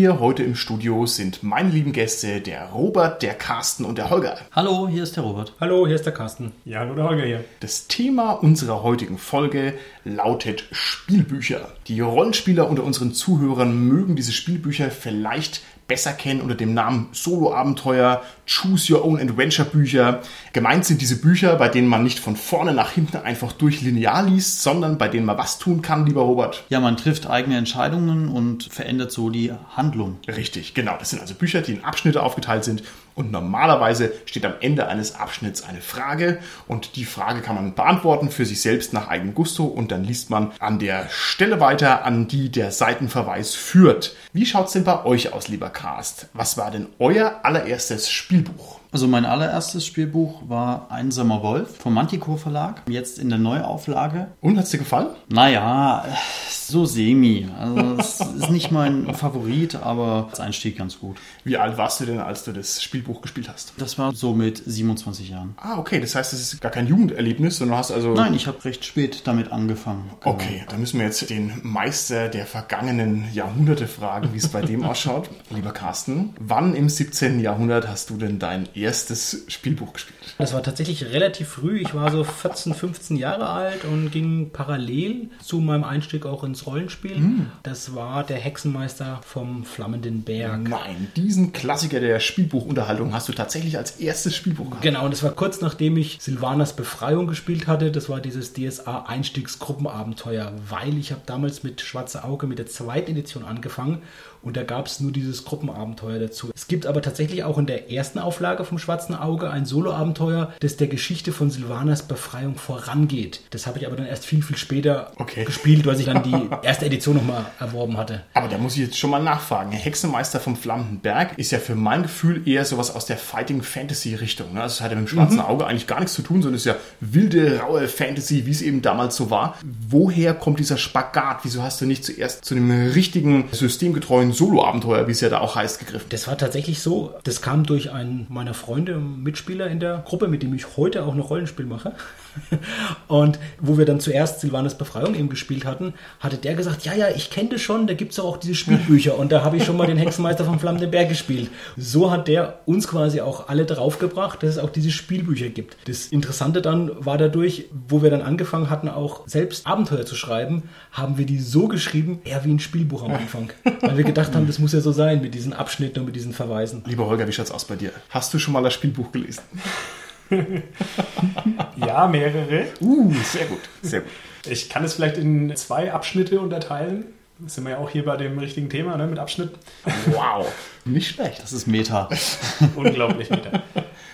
Mir heute im Studio sind meine lieben Gäste der Robert, der Carsten und der Holger. Hallo, hier ist der Robert. Hallo, hier ist der Carsten. Ja, hallo der Holger hier. Das Thema unserer heutigen Folge lautet Spielbücher. Die Rollenspieler unter unseren Zuhörern mögen diese Spielbücher vielleicht besser kennen unter dem Namen Solo-Abenteuer, Choose Your Own Adventure Bücher. Gemeint sind diese Bücher, bei denen man nicht von vorne nach hinten einfach durch linear liest, sondern bei denen man was tun kann, lieber Robert. Ja, man trifft eigene Entscheidungen und verändert so die Handlung. Richtig, genau. Das sind also Bücher, die in Abschnitte aufgeteilt sind und normalerweise steht am Ende eines Abschnitts eine Frage und die Frage kann man beantworten für sich selbst nach eigenem Gusto und dann liest man an der Stelle weiter, an die der Seitenverweis führt. Wie schaut's denn bei euch aus, lieber Cast? Was war denn euer allererstes Spielbuch? Also mein allererstes Spielbuch war Einsamer Wolf vom Manticore Verlag, jetzt in der Neuauflage. Und hat's dir gefallen? Naja, so semi. Also es ist nicht mein Favorit, aber als Einstieg ganz gut. Wie alt warst du denn, als du das Spielbuch gespielt hast? Das war so mit 27 Jahren. Ah, okay. Das heißt, es ist gar kein Jugenderlebnis, sondern du hast also... Nein, ich habe recht spät damit angefangen. Genau. Okay, dann müssen wir jetzt den Meister der vergangenen Jahrhunderte fragen, wie es bei dem ausschaut. Lieber Carsten, wann im 17. Jahrhundert hast du denn dein erstes Spielbuch gespielt? Das war tatsächlich relativ früh. Ich war so 14, 15 Jahre alt und ging parallel zu meinem Einstieg auch ins Rollenspiel. Mm. Das war der Hexenmeister vom Flammenden Berg. Nein, diesen Klassiker der Spielbuchunterhaltung hast du tatsächlich als erstes Spielbuch gehabt. Genau, und das war kurz nachdem ich Silvanas Befreiung gespielt hatte. Das war dieses DSA Einstiegsgruppenabenteuer, weil ich habe damals mit Schwarze Auge mit der zweiten Edition angefangen und da gab es nur dieses Gruppenabenteuer dazu. Es gibt aber tatsächlich auch in der ersten Auflage vom Schwarzen Auge ein Soloabenteuer, das der Geschichte von Silvanas Befreiung vorangeht. Das habe ich aber dann erst viel, viel später Okay. gespielt, weil ich dann die erste Edition nochmal erworben hatte. Aber da muss ich jetzt schon mal nachfragen. Hexenmeister vom Flammenden Berg ist ja für mein Gefühl eher sowas aus der Fighting Fantasy Richtung. Ne? Also es hat ja mit dem schwarzen Auge eigentlich gar nichts zu tun, sondern es ist ja wilde, raue Fantasy, wie es eben damals so war. Woher kommt dieser Spagat? Wieso hast du nicht zuerst zu einem richtigen, systemgetreuen Solo-Abenteuer, wie es ja da auch heißt, gegriffen? Das war tatsächlich so. Das kam durch einen meiner Freunde, Mitspieler in der Gruppe, mit dem ich heute auch noch Rollenspiel mache. Und wo wir dann zuerst Silvanas Befreiung eben gespielt hatten, hatte der gesagt, ja, ja, ich kenne das schon, da gibt es auch diese Spielbücher und da habe ich schon mal den Hexenmeister vom Flammenden Berg gespielt. So hat der uns quasi auch alle draufgebracht, dass es auch diese Spielbücher gibt. Das Interessante dann war dadurch, wo wir dann angefangen hatten, auch selbst Abenteuer zu schreiben, haben wir die so geschrieben, eher wie ein Spielbuch am Anfang. Weil wir gedacht haben, das muss ja so sein mit diesen Abschnitten und mit diesen Verweisen. Lieber Holger, wie schaut's aus bei dir? Hast du schon mal das Spielbuch gelesen? Ja, mehrere. Uh, sehr gut, sehr gut. Ich kann es vielleicht in zwei Abschnitte unterteilen. Sind wir ja auch hier bei dem richtigen Thema, ne, mit Abschnitt. Wow, nicht schlecht. Das ist Meta. Unglaublich wieder.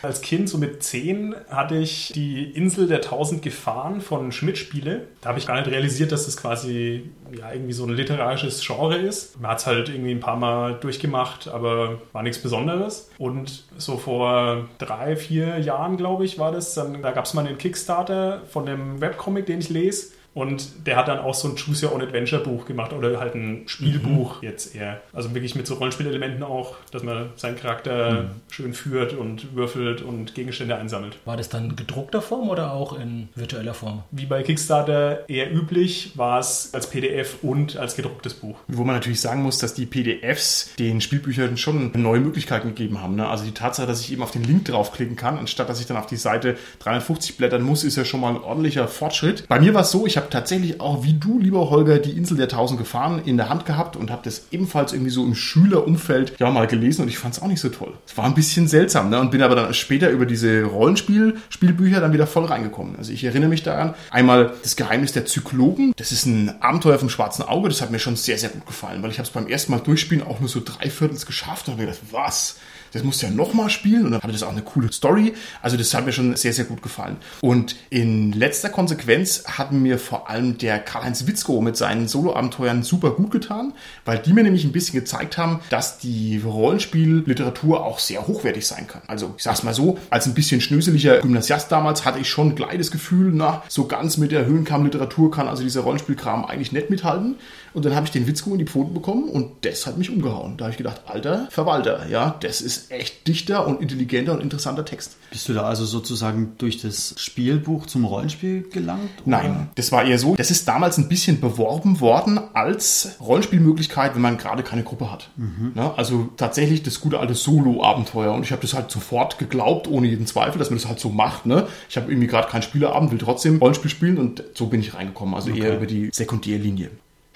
Als Kind, so mit zehn, hatte ich die Insel der tausend Gefahren von Schmidt Spiele. Da habe ich gar nicht realisiert, dass das quasi ja, irgendwie so ein literarisches Genre ist. Man hat es halt irgendwie ein paar Mal durchgemacht, aber war nichts Besonderes. Und so vor drei, vier Jahren, glaube ich, war das. Dann, da gab es mal einen Kickstarter von dem Webcomic, den ich lese. Und der hat dann auch so ein Choose Your Own Adventure Buch gemacht oder halt ein Spielbuch jetzt eher. Also wirklich mit so Rollenspielelementen auch, dass man seinen Charakter schön führt und würfelt und Gegenstände einsammelt. War das dann gedruckter Form oder auch in virtueller Form? Wie bei Kickstarter eher üblich, war es als PDF und als gedrucktes Buch. Wo man natürlich sagen muss, dass die PDFs den Spielbüchern schon neue Möglichkeiten gegeben haben. Ne? Also die Tatsache, dass ich eben auf den Link draufklicken kann, anstatt dass ich dann auf die Seite 350 blättern muss, ist ja schon mal ein ordentlicher Fortschritt. Bei mir war es so, ich habe tatsächlich auch wie du, lieber Holger, die Insel der tausend Gefahren in der Hand gehabt und habe das ebenfalls irgendwie so im Schülerumfeld ja mal gelesen und ich fand es auch nicht so toll. Es war ein bisschen seltsam ne? und bin aber dann später über diese Rollenspiel-Spielbücher dann wieder voll reingekommen. Also ich erinnere mich daran, einmal das Geheimnis der Zyklopen, das ist ein Abenteuer vom schwarzen Auge, das hat mir schon sehr, sehr gut gefallen, weil ich habe es beim ersten Mal durchspielen auch nur so drei Viertels geschafft und habe mir gedacht, was? Das musst du ja nochmal spielen und dann hatte das auch eine coole Story. Also das hat mir schon sehr, sehr gut gefallen. Und in letzter Konsequenz hat mir vor allem der Karl-Heinz Witzko mit seinen Solo-Abenteuern super gut getan, weil die mir nämlich ein bisschen gezeigt haben, dass die Rollenspielliteratur auch sehr hochwertig sein kann. Also ich sag's mal so, als ein bisschen schnöseliger Gymnasiast damals hatte ich schon gleich das Gefühl, na, so ganz mit der Höhenkamm-Literatur kann also dieser Rollenspielkram eigentlich nicht mithalten. Und dann habe ich den Witzko in die Pfoten bekommen und das hat mich umgehauen. Da habe ich gedacht, alter Verwalter, ja, das ist echt dichter und intelligenter und interessanter Text. Bist du da also sozusagen durch das Spielbuch zum Rollenspiel gelangt? oder? Nein, das war eher so, das ist damals ein bisschen beworben worden als Rollenspielmöglichkeit, wenn man gerade keine Gruppe hat. Ne? Also tatsächlich das gute alte Solo-Abenteuer und ich habe das halt sofort geglaubt, ohne jeden Zweifel, dass man das halt so macht. Ne? Ich habe irgendwie gerade keinen Spielerabend, will trotzdem Rollenspiel spielen und so bin ich reingekommen, also eher über die Sekundärlinie.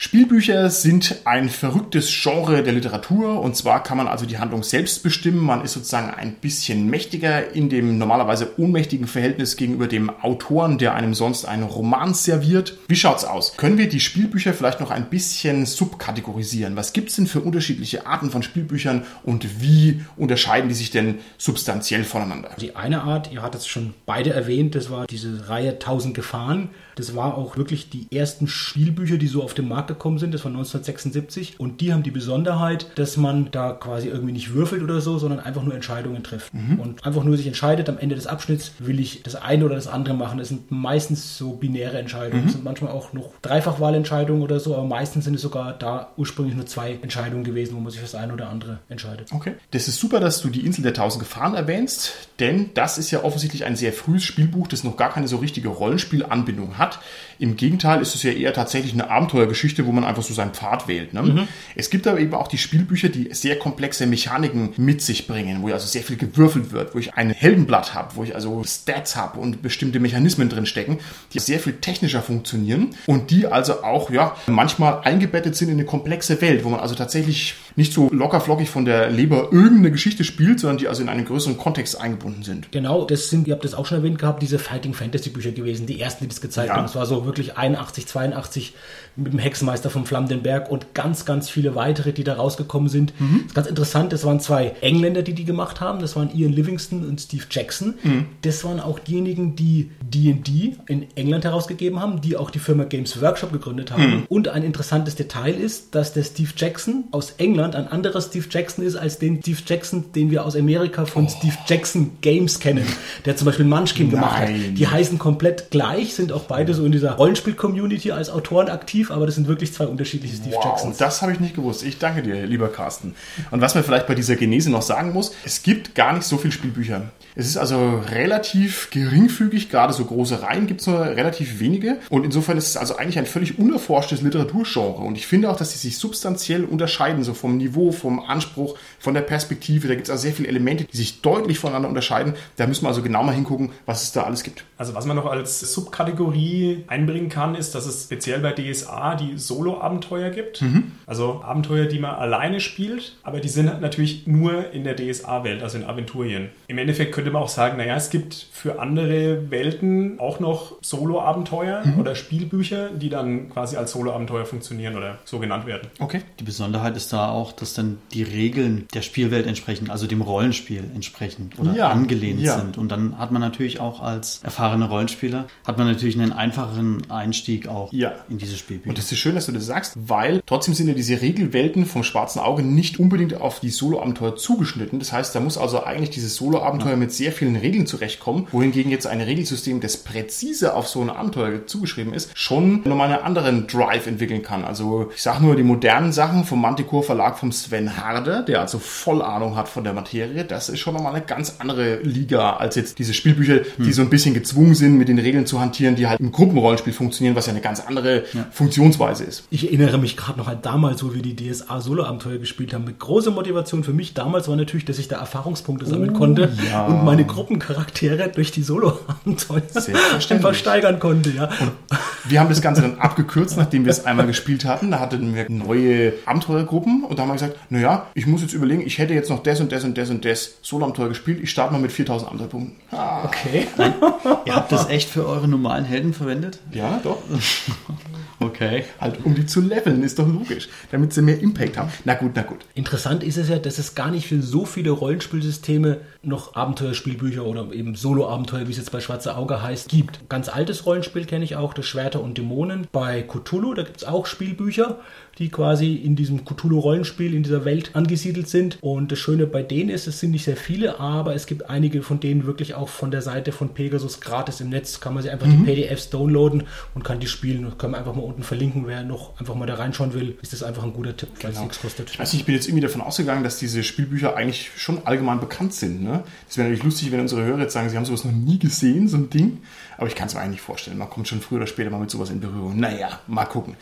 Spielbücher sind ein verrücktes Genre der Literatur und zwar kann man also die Handlung selbst bestimmen. Man ist sozusagen ein bisschen mächtiger in dem normalerweise ohnmächtigen Verhältnis gegenüber dem Autoren, der einem sonst einen Roman serviert. Wie schaut's aus? Können wir die Spielbücher vielleicht noch ein bisschen subkategorisieren? Was gibt's denn für unterschiedliche Arten von Spielbüchern und wie unterscheiden die sich denn substanziell voneinander? Die eine Art, ihr hattet es schon beide erwähnt, das war diese Reihe 1000 Gefahren. Das war auch wirklich die ersten Spielbücher, die so auf den Markt gekommen sind. Das war 1976. Und die haben die Besonderheit, dass man da quasi irgendwie nicht würfelt oder so, sondern einfach nur Entscheidungen trifft. Und einfach nur sich entscheidet, am Ende des Abschnitts will ich das eine oder das andere machen. Das sind meistens so binäre Entscheidungen. Das sind manchmal auch noch Dreifachwahlentscheidungen oder so, aber meistens sind es sogar da ursprünglich nur zwei Entscheidungen gewesen, wo man sich für das eine oder andere entscheidet. Okay. Das ist super, dass du die Insel der tausend Gefahren erwähnst, denn das ist ja offensichtlich ein sehr frühes Spielbuch, das noch gar keine so richtige Rollenspielanbindung hat. hat Im Gegenteil ist es ja eher tatsächlich eine Abenteuergeschichte, wo man einfach so seinen Pfad wählt. Ne? Es gibt aber eben auch die Spielbücher, die sehr komplexe Mechaniken mit sich bringen, wo also sehr viel gewürfelt wird, wo ich ein Heldenblatt habe, wo ich also Stats habe und bestimmte Mechanismen drin stecken, die sehr viel technischer funktionieren und die also auch ja manchmal eingebettet sind in eine komplexe Welt, wo man also tatsächlich nicht so lockerflockig von der Leber irgendeine Geschichte spielt, sondern die also in einen größeren Kontext eingebunden sind. Genau, das sind, ihr habt das auch schon erwähnt gehabt, diese Fighting Fantasy Bücher gewesen, die ersten, die das gezeigt Ja. haben. Das war so wirklich 81, 82 mit dem Hexenmeister vom Flammenberg und ganz, ganz viele weitere, die da rausgekommen sind. Das ist ganz interessant, das waren zwei Engländer, die die gemacht haben. Das waren Ian Livingston und Steve Jackson. Das waren auch diejenigen, die D&D in England herausgegeben haben, die auch die Firma Games Workshop gegründet haben. Und ein interessantes Detail ist, dass der Steve Jackson aus England ein anderer Steve Jackson ist als den Steve Jackson, den wir aus Amerika von Steve Jackson Games kennen, der zum Beispiel Munchkin gemacht hat. Nein. Die heißen komplett gleich, sind auch beide so in dieser Rollenspiel-Community als Autoren aktiv, aber das sind wirklich zwei unterschiedliche Steve Wow, Jacksons. das habe ich nicht gewusst. Ich danke dir, lieber Carsten. Und was man vielleicht bei dieser Genese noch sagen muss, es gibt gar nicht so viele Spielbücher. Es ist also relativ geringfügig, gerade so große Reihen gibt es nur relativ wenige. Und insofern ist es also eigentlich ein völlig unerforschtes Literaturgenre. Und ich finde auch, dass sie sich substanziell unterscheiden, so vom Niveau, vom Anspruch, von der Perspektive. Da gibt es also sehr viele Elemente, die sich deutlich voneinander unterscheiden. Da müssen wir also genau mal hingucken, was es da alles gibt. Also was man noch als Subkategorie einbringen kann, ist, dass es speziell bei DSA die Solo-Abenteuer gibt. Also Abenteuer, die man alleine spielt, aber die sind natürlich nur in der DSA-Welt, also in Aventurien. Im Endeffekt könnte man auch sagen, naja, es gibt für andere Welten auch noch Solo-Abenteuer oder Spielbücher, die dann quasi als Solo-Abenteuer funktionieren oder so genannt werden. Okay. Die Besonderheit ist da auch, dass dann die Regeln der Spielwelt entsprechen, also dem Rollenspiel entsprechen oder Ja, angelehnt ja. sind. Und dann hat man natürlich auch als erfahrener Rollenspieler, hat man natürlich einen einfacheren Einstieg auch Ja. in diese Spielbücher. Und es ist schön, dass du das sagst, weil trotzdem sind ja diese Regelwelten vom schwarzen Auge nicht unbedingt auf die Solo-Abenteuer zugeschnitten. Das heißt, da muss also eigentlich dieses Solo-Abenteuer mit sehr vielen Regeln zurechtkommen, wohingegen jetzt ein Regelsystem, das präzise auf so ein Abenteuer zugeschrieben ist, schon nochmal einen anderen Drive entwickeln kann. Also ich sage nur die modernen Sachen vom Manticore Verlag vom Sven Harder, der also voll Ahnung hat von der Materie, das ist schon nochmal eine ganz andere Liga als jetzt diese Spielbücher, die so ein bisschen gezwungen sind, mit den Regeln zu hantieren, die halt im Gruppenrollenspiel funktionieren, was ja eine ganz andere Funktionsweise ist. Ich erinnere mich gerade noch an damals, wo wir die DSA Solo-Abenteuer gespielt haben. Mit großer Motivation für mich damals war natürlich, dass ich da Erfahrungspunkte sammeln konnte ja. und meine Gruppencharaktere durch die Solo-Abenteuer einfach steigern konnte. Ja. Wir haben das Ganze dann abgekürzt, nachdem wir es einmal gespielt hatten. Da hatten wir neue Abenteuergruppen und da haben wir gesagt, naja, ich muss jetzt überlegen, ich hätte jetzt noch das und das und das und das Solo-Abenteuer gespielt. Ich starte mal mit 4000 Abenteuerpunkten. Okay. Ihr habt das echt für eure normalen Helden verwendet? Ja, doch. Okay. Halt, um die zu leveln, ist doch logisch. Damit sie mehr Impact haben. Na gut, na gut. Interessant ist es ja, dass es gar nicht für so viele Rollenspielsysteme noch Abenteuerspielbücher oder eben Solo-Abenteuer, wie es jetzt bei Schwarze Auge heißt, gibt. Ganz altes Rollenspiel kenne ich auch, das Schwerter und Dämonen. Bei Cthulhu, da gibt es auch Spielbücher, die quasi in diesem Cthulhu-Rollenspiel, in dieser Welt angesiedelt sind. Und das Schöne bei denen ist, es sind nicht sehr viele, aber es gibt einige von denen wirklich auch von der Seite von Pegasus gratis im Netz. Kann man sich einfach die PDFs downloaden und kann die spielen. Das können wir einfach mal unten verlinken. Wer noch einfach mal da reinschauen will, ist das einfach ein guter Tipp, weil es Genau. nichts kostet. Nicht, ich bin jetzt irgendwie davon ausgegangen, dass diese Spielbücher eigentlich schon allgemein bekannt sind. Ne? Das wäre natürlich lustig, wenn unsere Hörer jetzt sagen, sie haben sowas noch nie gesehen, so ein Ding. Aber ich kann es mir eigentlich nicht vorstellen. Man kommt schon früher oder später mal mit sowas in Berührung. Naja, mal gucken.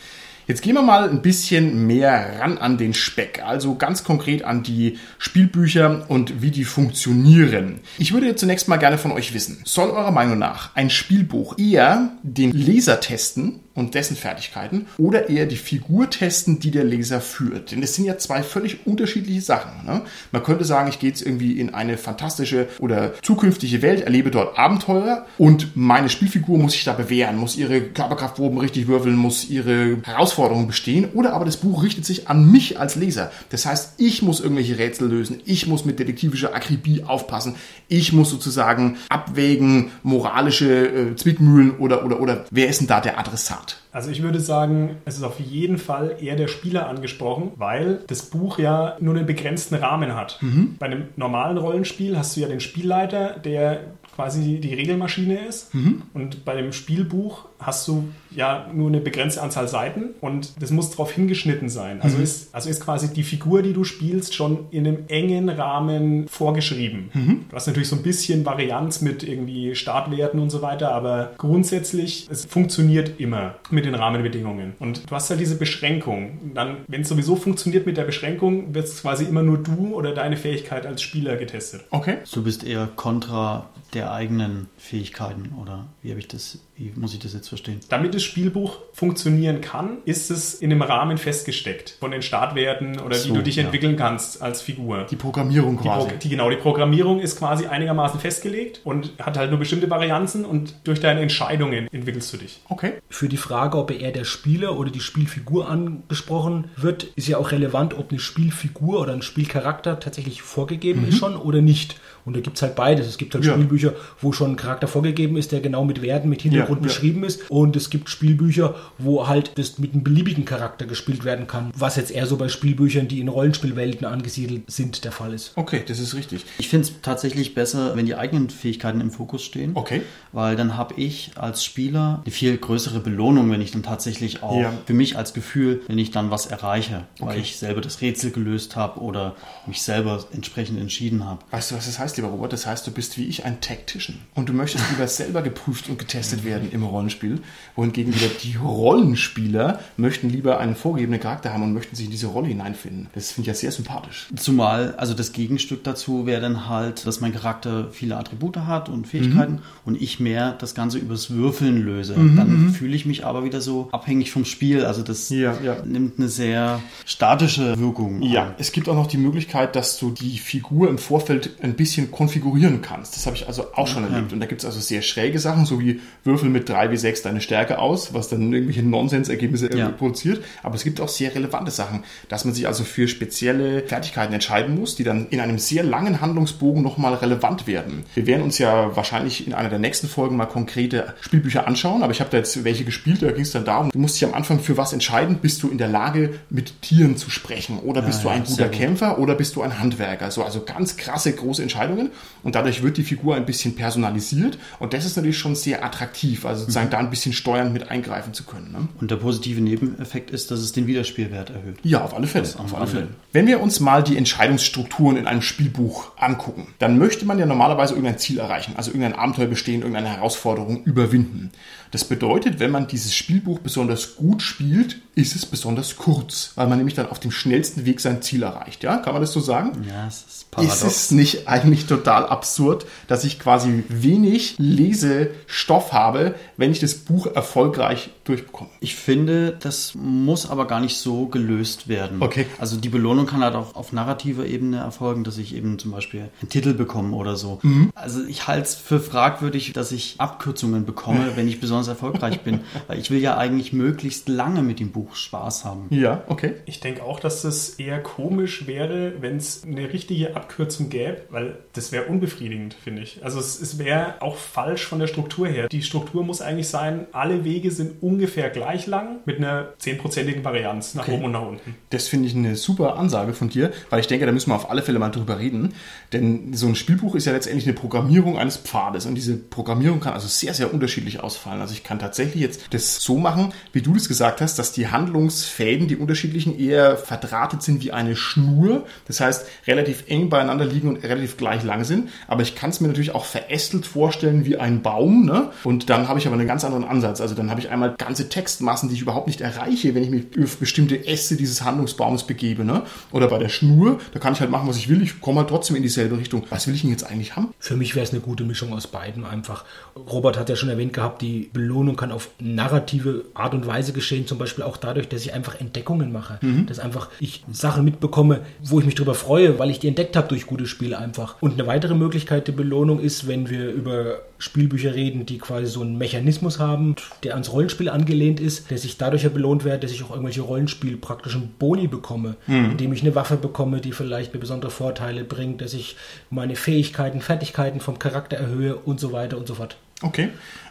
Jetzt gehen wir mal ein bisschen mehr ran an den Speck, also ganz konkret an die Spielbücher und wie die funktionieren. Ich würde zunächst mal gerne von euch wissen, soll eurer Meinung nach ein Spielbuch eher den Leser testen und dessen Fertigkeiten oder eher die Figur testen, die der Leser führt? Denn das sind ja zwei völlig unterschiedliche Sachen. Ne? Man könnte sagen, ich gehe jetzt irgendwie in eine fantastische oder zukünftige Welt, erlebe dort Abenteuer und meine Spielfigur muss sich da bewähren, muss ihre Körperkraftproben richtig würfeln, muss ihre Herausforderungen bestehen oder aber das Buch richtet sich an mich als Leser. Das heißt, ich muss irgendwelche Rätsel lösen, ich muss mit detektivischer Akribie aufpassen, ich muss sozusagen abwägen, moralische äh, Zwickmühlen oder, oder, oder wer ist denn da der Adressat? Also ich würde sagen, es ist auf jeden Fall eher der Spieler angesprochen, weil das Buch ja nur einen begrenzten Rahmen hat. Bei einem normalen Rollenspiel hast du ja den Spielleiter, der quasi die Regelmaschine ist. Und bei dem Spielbuch hast du ja nur eine begrenzte Anzahl Seiten und das muss darauf hingeschnitten sein. Also, ist, also ist quasi die Figur, die du spielst, schon in einem engen Rahmen vorgeschrieben. Du hast natürlich so ein bisschen Varianz mit irgendwie Startwerten und so weiter, aber grundsätzlich, es funktioniert immer mit den Rahmenbedingungen. Und du hast halt diese Beschränkung. Dann, wenn es sowieso funktioniert mit der Beschränkung, wird es quasi immer nur du oder deine Fähigkeit als Spieler getestet. Okay. Du bist eher kontra der eigenen Fähigkeiten, oder wie habe ich das, wie muss ich das jetzt verstehen? Damit das Spielbuch funktionieren kann, ist es in einem Rahmen festgesteckt von den Startwerten oder So, wie du dich ja. entwickeln kannst als Figur. Die Programmierung Die, Pro quasi. die, genau, die Programmierung ist quasi einigermaßen festgelegt und hat halt nur bestimmte Varianzen und durch deine Entscheidungen entwickelst du dich. Okay. Für die Frage, ob eher der Spieler oder die Spielfigur angesprochen wird, ist ja auch relevant, ob eine Spielfigur oder ein Spielcharakter tatsächlich vorgegeben ist schon oder nicht. Und da gibt es halt beides. Es gibt halt Ja. Spielbücher, wo schon ein Charakter vorgegeben ist, der genau mit Werten, mit Hintergrund Ja, ja. beschrieben ist. Und es gibt Spielbücher, wo halt das mit einem beliebigen Charakter gespielt werden kann. Was jetzt eher so bei Spielbüchern, die in Rollenspielwelten angesiedelt sind, der Fall ist. Okay, das ist richtig. Ich finde es tatsächlich besser, wenn die eigenen Fähigkeiten im Fokus stehen. Okay. Weil dann habe ich als Spieler eine viel größere Belohnung, wenn ich dann tatsächlich auch Ja. für mich als Gefühl, wenn ich dann was erreiche, weil Okay. ich selber das Rätsel gelöst habe oder mich selber entsprechend entschieden habe. Weißt du, was das heißt, lieber Robert? Das heißt, du bist wie ich ein Tactician. Und du möchtest lieber selber geprüft und getestet werden im Rollenspiel. Wohingegen wieder die Rollenspieler möchten lieber einen vorgegebenen Charakter haben und möchten sich in diese Rolle hineinfinden. Das finde ich ja sehr sympathisch. Zumal, also das Gegenstück dazu wäre dann halt, dass mein Charakter viele Attribute hat und Fähigkeiten und ich mehr das Ganze übers Würfeln löse. dann fühle ich mich aber wieder so abhängig vom Spiel. Also das Ja, ja. nimmt eine sehr statische Wirkung. Ja, an. es gibt auch noch die Möglichkeit, dass du die Figur im Vorfeld ein bisschen konfigurieren kannst. Das habe ich also auch schon erlebt. Und da gibt es also sehr schräge Sachen, so wie Würfel mit 3 wie 6 deine Stärke aus, was dann irgendwelche Nonsensergebnisse Ja. produziert. Aber es gibt auch sehr relevante Sachen, dass man sich also für spezielle Fertigkeiten entscheiden muss, die dann in einem sehr langen Handlungsbogen nochmal relevant werden. Wir werden uns ja wahrscheinlich in einer der nächsten Folgen mal konkrete Spielbücher anschauen, aber ich habe da jetzt welche gespielt, da ging es dann darum, du musst dich am Anfang für was entscheiden, bist du in der Lage, mit Tieren zu sprechen oder bist du ja, ein sehr guter gut. Kämpfer oder bist du ein Handwerker? So, also ganz krasse, große Entscheidungen und dadurch wird die Figur ein bisschen personalisiert und das ist natürlich schon sehr attraktiv, also sozusagen Mhm. da ein bisschen steuernd mit eingreifen zu können. Ne? Und der positive Nebeneffekt ist, dass es den Wiederspielwert erhöht. Ja, auf alle Fälle. am Auf alle Rande. Fälle. Wenn wir uns mal die Entscheidungsstrukturen in einem Spielbuch angucken, dann möchte man ja normalerweise irgendein Ziel erreichen, also irgendein Abenteuer bestehen, irgendeine Herausforderung überwinden. Das bedeutet, wenn man dieses Spielbuch besonders gut spielt, ist es besonders kurz, weil man nämlich dann auf dem schnellsten Weg sein Ziel erreicht. Ja, kann man das so sagen? Ja, es ist paradox. Ist es nicht eigentlich total absurd, dass ich quasi wenig Lesestoff habe, wenn ich das Buch erfolgreich durchbekomme. Ich finde, das muss aber gar nicht so gelöst werden. Okay. Also die Belohnung kann halt auch auf narrativer Ebene erfolgen, dass ich eben zum Beispiel einen Titel bekomme oder so. Mhm. Also ich halte es für fragwürdig, dass ich Abkürzungen bekomme, wenn ich besonders erfolgreich bin. Weil ich will ja eigentlich möglichst lange mit dem Buch Spaß haben. Ja, okay. Ich denke auch, dass das eher komisch wäre, wenn es eine richtige Abkürzung gäbe, weil das wäre unbefriedigend, finde ich. Also es, es wäre auch falsch von der Struktur her. Die Struktur muss eigentlich sein, alle Wege sind ungefähr gleich lang mit einer zehnprozentigen Varianz nach Okay. oben und nach unten. Das finde ich eine super Ansage von dir, weil ich denke, da müssen wir auf alle Fälle mal drüber reden. Denn so ein Spielbuch ist ja letztendlich eine Programmierung eines Pfades und diese Programmierung kann also sehr, sehr unterschiedlich ausfallen. Also ich kann tatsächlich jetzt das so machen, wie du das gesagt hast, dass die Handlungsfäden, die unterschiedlichen, eher verdrahtet sind wie eine Schnur. Das heißt, relativ eng beieinander liegen und relativ gleich lang sind. Aber ich kann es mir natürlich auch verästelt vorstellen wie ein Baum. Ne? Und dann habe ich aber einen ganz anderen Ansatz. Also dann habe ich einmal ganze Textmassen, die ich überhaupt nicht erreiche, wenn ich mich auf bestimmte Äste dieses Handlungsbaums begebe. Ne? Oder bei der Schnur, da kann ich halt machen, was ich will. Ich komme halt trotzdem in dieselbe Richtung. Was will ich denn jetzt eigentlich haben? Für mich wäre es eine gute Mischung aus beiden einfach. Robert hat ja schon erwähnt gehabt, die Belohnung kann auf narrative Art und Weise geschehen, zum Beispiel auch dadurch, dass ich einfach Entdeckungen mache. Dass einfach ich Sachen mitbekomme, wo ich mich drüber freue, weil ich die entdeckt habe durch gute Spiele einfach. Und eine weitere Möglichkeit der Belohnung ist, wenn wir über Spielbücher reden, die quasi so einen Mechanismus haben, der ans Rollenspiel angelehnt ist, dass ich dadurch ja belohnt werde, dass ich auch irgendwelche Rollenspielpraktischen Boni bekomme, indem ich eine Waffe bekomme, die vielleicht mir besondere Vorteile bringt, dass ich meine Fähigkeiten, Fertigkeiten vom Charakter erhöhe und so weiter und so fort. Okay.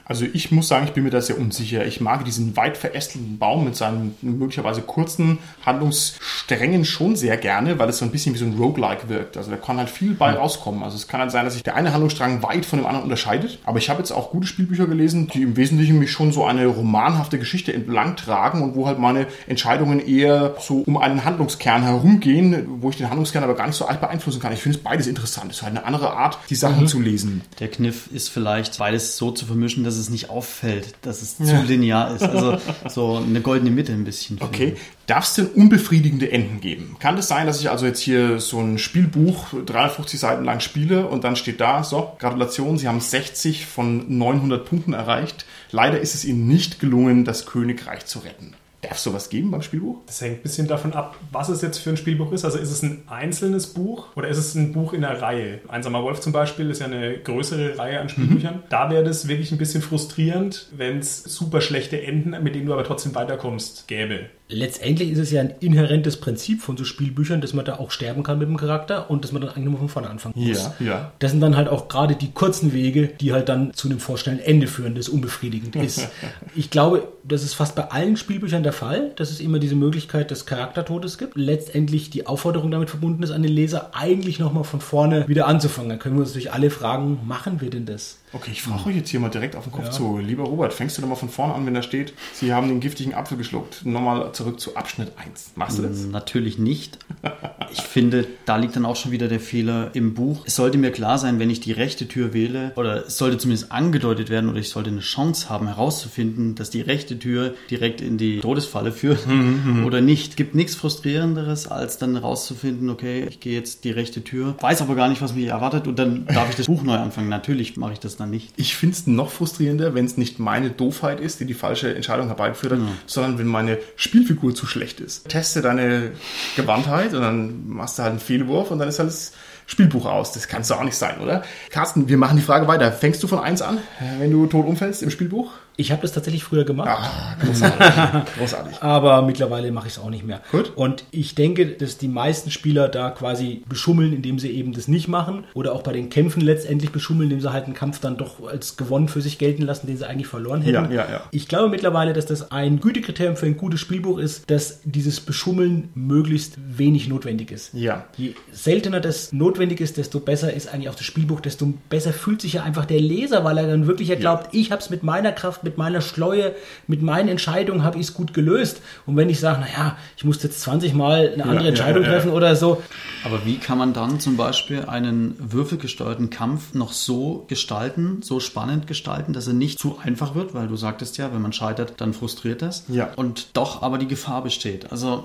Also ich muss sagen, ich bin mir da sehr unsicher. Ich mag diesen weit verästelten Baum mit seinen möglicherweise kurzen Handlungssträngen schon sehr gerne, weil es so ein bisschen wie so ein Roguelike wirkt. Also da kann halt viel bei rauskommen. Also es kann halt sein, dass sich der eine Handlungsstrang weit von dem anderen unterscheidet. Aber ich habe jetzt auch gute Spielbücher gelesen, die im Wesentlichen mich schon so eine romanhafte Geschichte entlang tragen und wo halt meine Entscheidungen eher so um einen Handlungskern herumgehen, wo ich den Handlungskern aber gar nicht so arg beeinflussen kann. Ich finde es beides interessant. Es ist halt eine andere Art, die Sachen zu lesen. Der Kniff ist vielleicht, beides so zu vermischen, dass es nicht auffällt, dass es zu linear ist. Also so eine goldene Mitte ein bisschen. Okay. Darf es denn unbefriedigende Enden geben? Kann es das sein, dass ich also jetzt hier so ein Spielbuch 350 Seiten lang spiele und dann steht da, so, Gratulation, Sie haben 60 von 900 Punkten erreicht. Leider ist es Ihnen nicht gelungen, das Königreich zu retten. Darf es sowas geben beim Spielbuch? Das hängt ein bisschen davon ab, was es jetzt für ein Spielbuch ist. Also ist es ein einzelnes Buch oder ist es ein Buch in einer Reihe? Einsamer Wolf zum Beispiel ist ja eine größere Reihe an Spielbüchern. Da wäre das wirklich ein bisschen frustrierend, wenn es super schlechte Enden, mit denen du aber trotzdem weiterkommst, gäbe. Letztendlich ist es ja ein inhärentes Prinzip von so Spielbüchern, dass man da auch sterben kann mit dem Charakter und dass man dann eigentlich nur von vorne anfangen muss. Ja, ja. Das sind dann halt auch gerade die kurzen Wege, die halt dann zu einem vorstellenden Ende führen, das unbefriedigend ist. Ich glaube, das ist fast bei allen Spielbüchern der Fall, dass es immer diese Möglichkeit des Charaktertodes gibt. Letztendlich die Aufforderung damit verbunden ist an den Leser, eigentlich nochmal von vorne wieder anzufangen. Dann können wir uns natürlich alle fragen, machen wir denn das? Okay, ich frage euch jetzt hier mal direkt auf den Kopf Ja. zu. Lieber Robert, fängst du doch mal von vorne an, wenn da steht, Sie haben den giftigen Apfel geschluckt. Nochmal zurück zu Abschnitt 1. Machst du das? Natürlich nicht. Ich finde, da liegt dann auch schon wieder der Fehler im Buch. Es sollte mir klar sein, wenn ich die rechte Tür wähle, oder es sollte zumindest angedeutet werden, oder ich sollte eine Chance haben herauszufinden, dass die rechte Tür direkt in die Todesfalle führt oder nicht. Es gibt nichts Frustrierenderes, als dann herauszufinden, okay, ich gehe jetzt die rechte Tür, weiß aber gar nicht, was mich erwartet und dann darf ich das Buch neu anfangen. Natürlich mache ich das dann nicht. Ich finde es noch frustrierender, wenn es nicht meine Doofheit ist, die die falsche Entscheidung herbeigeführt hat, sondern wenn meine Spielfigur zu schlecht ist. Teste deine Gewandtheit und dann machst du halt einen Fehlwurf und dann ist halt das Spielbuch aus. Das kann es doch auch nicht sein, oder? Carsten, wir machen die Frage weiter. Fängst du von 1 an, wenn du tot umfällst im Spielbuch? Ich habe das tatsächlich früher gemacht. Ah, großartig. großartig. Aber mittlerweile mache ich es auch nicht mehr. Gut. Und ich denke, dass die meisten Spieler da quasi beschummeln, indem sie eben das nicht machen. Oder auch bei den Kämpfen letztendlich beschummeln, indem sie halt einen Kampf dann doch als gewonnen für sich gelten lassen, den sie eigentlich verloren hätten. Ja, ja, ja. Ich glaube mittlerweile, dass das ein Gütekriterium für ein gutes Spielbuch ist, dass dieses Beschummeln möglichst wenig notwendig ist. Ja. Je seltener das notwendig ist, desto besser ist eigentlich auch das Spielbuch, desto besser fühlt sich ja einfach der Leser, weil er dann wirklich ja glaubt, ich habe es mit meiner Kraft, mit meiner Schleue, mit meinen Entscheidungen habe ich es gut gelöst. Und wenn ich sage, naja, ich muss jetzt 20 Mal eine andere ja, Entscheidung ja, ja. treffen oder so, Aber wie kann man dann zum Beispiel einen würfelgesteuerten Kampf noch so gestalten, so spannend gestalten, dass er nicht zu einfach wird? Weil du sagtest ja, wenn man scheitert, dann frustriert das. Ja. Und doch aber die Gefahr besteht. Also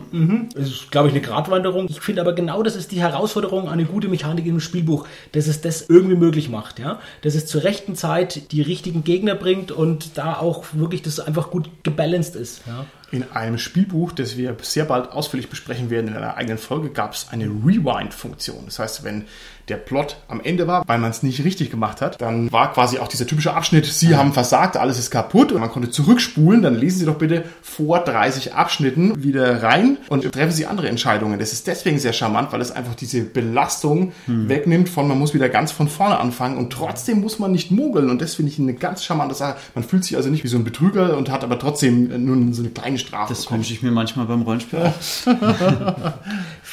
Das ist, glaube ich, eine Gratwanderung. Ich finde aber genau das ist die Herausforderung an eine gute Mechanik im Spielbuch, dass es das irgendwie möglich macht, ja. Dass es zur rechten Zeit die richtigen Gegner bringt und da auch wirklich das einfach gut gebalanced ist. Ja. In einem Spielbuch, das wir sehr bald ausführlich besprechen werden in einer eigenen Folge, gab es eine Rewind-Funktion. Das heißt, wenn der Plot am Ende war, weil man es nicht richtig gemacht hat, dann war quasi auch dieser typische Abschnitt, Sie haben versagt, alles ist kaputt und man konnte zurückspulen, dann lesen Sie doch bitte vor 30 Abschnitten wieder rein und treffen Sie andere Entscheidungen. Das ist deswegen sehr charmant, weil es einfach diese Belastung hm. wegnimmt von, man muss wieder ganz von vorne anfangen und trotzdem muss man nicht mogeln und das finde ich eine ganz charmante Sache. Man fühlt sich also nicht wie so ein Betrüger und hat aber trotzdem nur so eine kleine Strafe. Das wünsche ich mir manchmal beim Rollenspiel.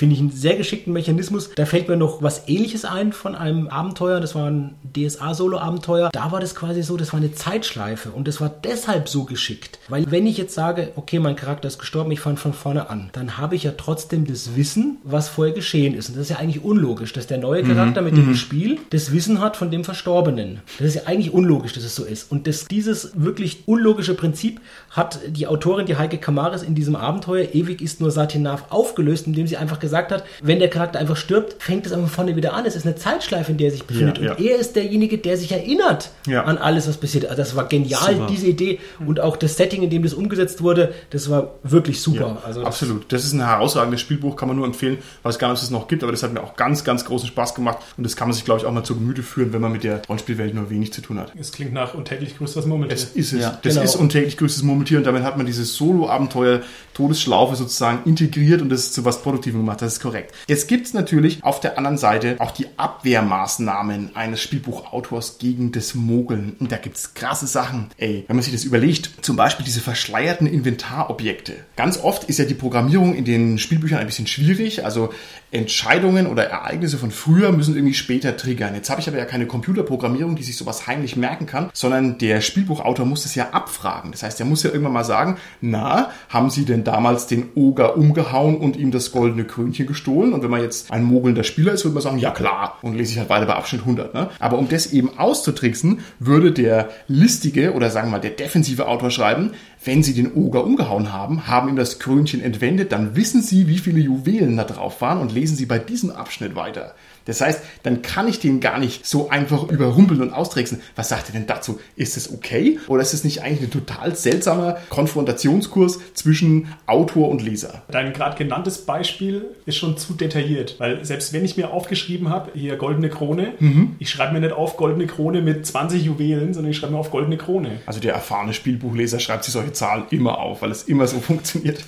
finde ich einen sehr geschickten Mechanismus. Da fällt mir noch was ähnliches ein von einem Abenteuer. Das war ein DSA-Solo-Abenteuer. Da war das quasi so, das war eine Zeitschleife und das war deshalb so geschickt. Weil wenn ich jetzt sage, okay, mein Charakter ist gestorben, ich fange von vorne an, dann habe ich ja trotzdem das Wissen, was vorher geschehen ist. Und das ist ja eigentlich unlogisch, dass der neue Charakter mhm. mit dem mhm. Spiel das Wissen hat von dem Verstorbenen. Das ist ja eigentlich unlogisch, dass es so ist. Und das, dieses wirklich unlogische Prinzip hat die Autorin, die Heike Kamaris, in diesem Abenteuer Ewig ist nur Satinav aufgelöst, indem sie einfach gesagt hat, wenn der Charakter einfach stirbt, fängt es einfach vorne wieder an. Es ist eine Zeitschleife, in der er sich befindet. Ja, ja. Und er ist derjenige, der sich erinnert ja. an alles, was passiert. Also das war genial, super. diese Idee. Und auch das Setting, in dem das umgesetzt wurde, das war wirklich super. Also absolut. Das ist ein herausragendes Spielbuch, kann man nur empfehlen. Weiß gar nicht, ob es es noch gibt, aber das hat mir auch ganz, ganz großen Spaß gemacht. Und das kann man sich, glaube ich, auch mal zu Gemüte führen, wenn man mit der Rollenspielwelt nur wenig zu tun hat. Es klingt nach untäglich größtes Murmeltier. Es ist es. das genau. ist untäglich größtes Murmeltier und damit hat man dieses Solo-Abenteuer Todesschlaufe sozusagen integriert und das zu was Produktivem gemacht. Das ist korrekt. Jetzt gibt es natürlich auf der anderen Seite auch die Abwehrmaßnahmen eines Spielbuchautors gegen das Mogeln. Und da gibt es krasse Sachen. Ey, wenn man sich das überlegt, zum Beispiel diese verschleierten Inventarobjekte. Ganz oft ist ja die Programmierung in den Spielbüchern ein bisschen schwierig. Also Entscheidungen oder Ereignisse von früher müssen irgendwie später triggern. Jetzt habe ich aber ja keine Computerprogrammierung, die sich sowas heimlich merken kann, sondern der Spielbuchautor muss das ja abfragen. Das heißt, er muss ja irgendwann mal sagen, na, haben Sie denn damals den Oger umgehauen und ihm das goldene Krönchen gestohlen? Und wenn man jetzt ein mogelnder Spieler ist, würde man sagen, ja klar, und lese ich halt weiter bei Abschnitt 100. Ne? Aber um das eben auszutricksen, würde der listige oder sagen wir mal der defensive Autor schreiben, wenn Sie den Oger umgehauen haben, haben ihm das Krönchen entwendet, dann wissen Sie, wie viele Juwelen da drauf waren und lesen Sie bei diesem Abschnitt weiter. Das heißt, dann kann ich den gar nicht so einfach überrumpeln und austricksen. Was sagt ihr denn dazu? Ist es okay? Oder ist es nicht eigentlich ein total seltsamer Konfrontationskurs zwischen Autor und Leser? Dein gerade genanntes Beispiel ist schon zu detailliert, weil selbst wenn ich mir aufgeschrieben habe, hier goldene Krone, mhm. ich schreibe mir nicht auf goldene Krone mit 20 Juwelen, sondern ich schreibe mir auf goldene Krone. Also der erfahrene Spielbuchleser schreibt sich solche Zahlen immer auf, weil es immer so funktioniert.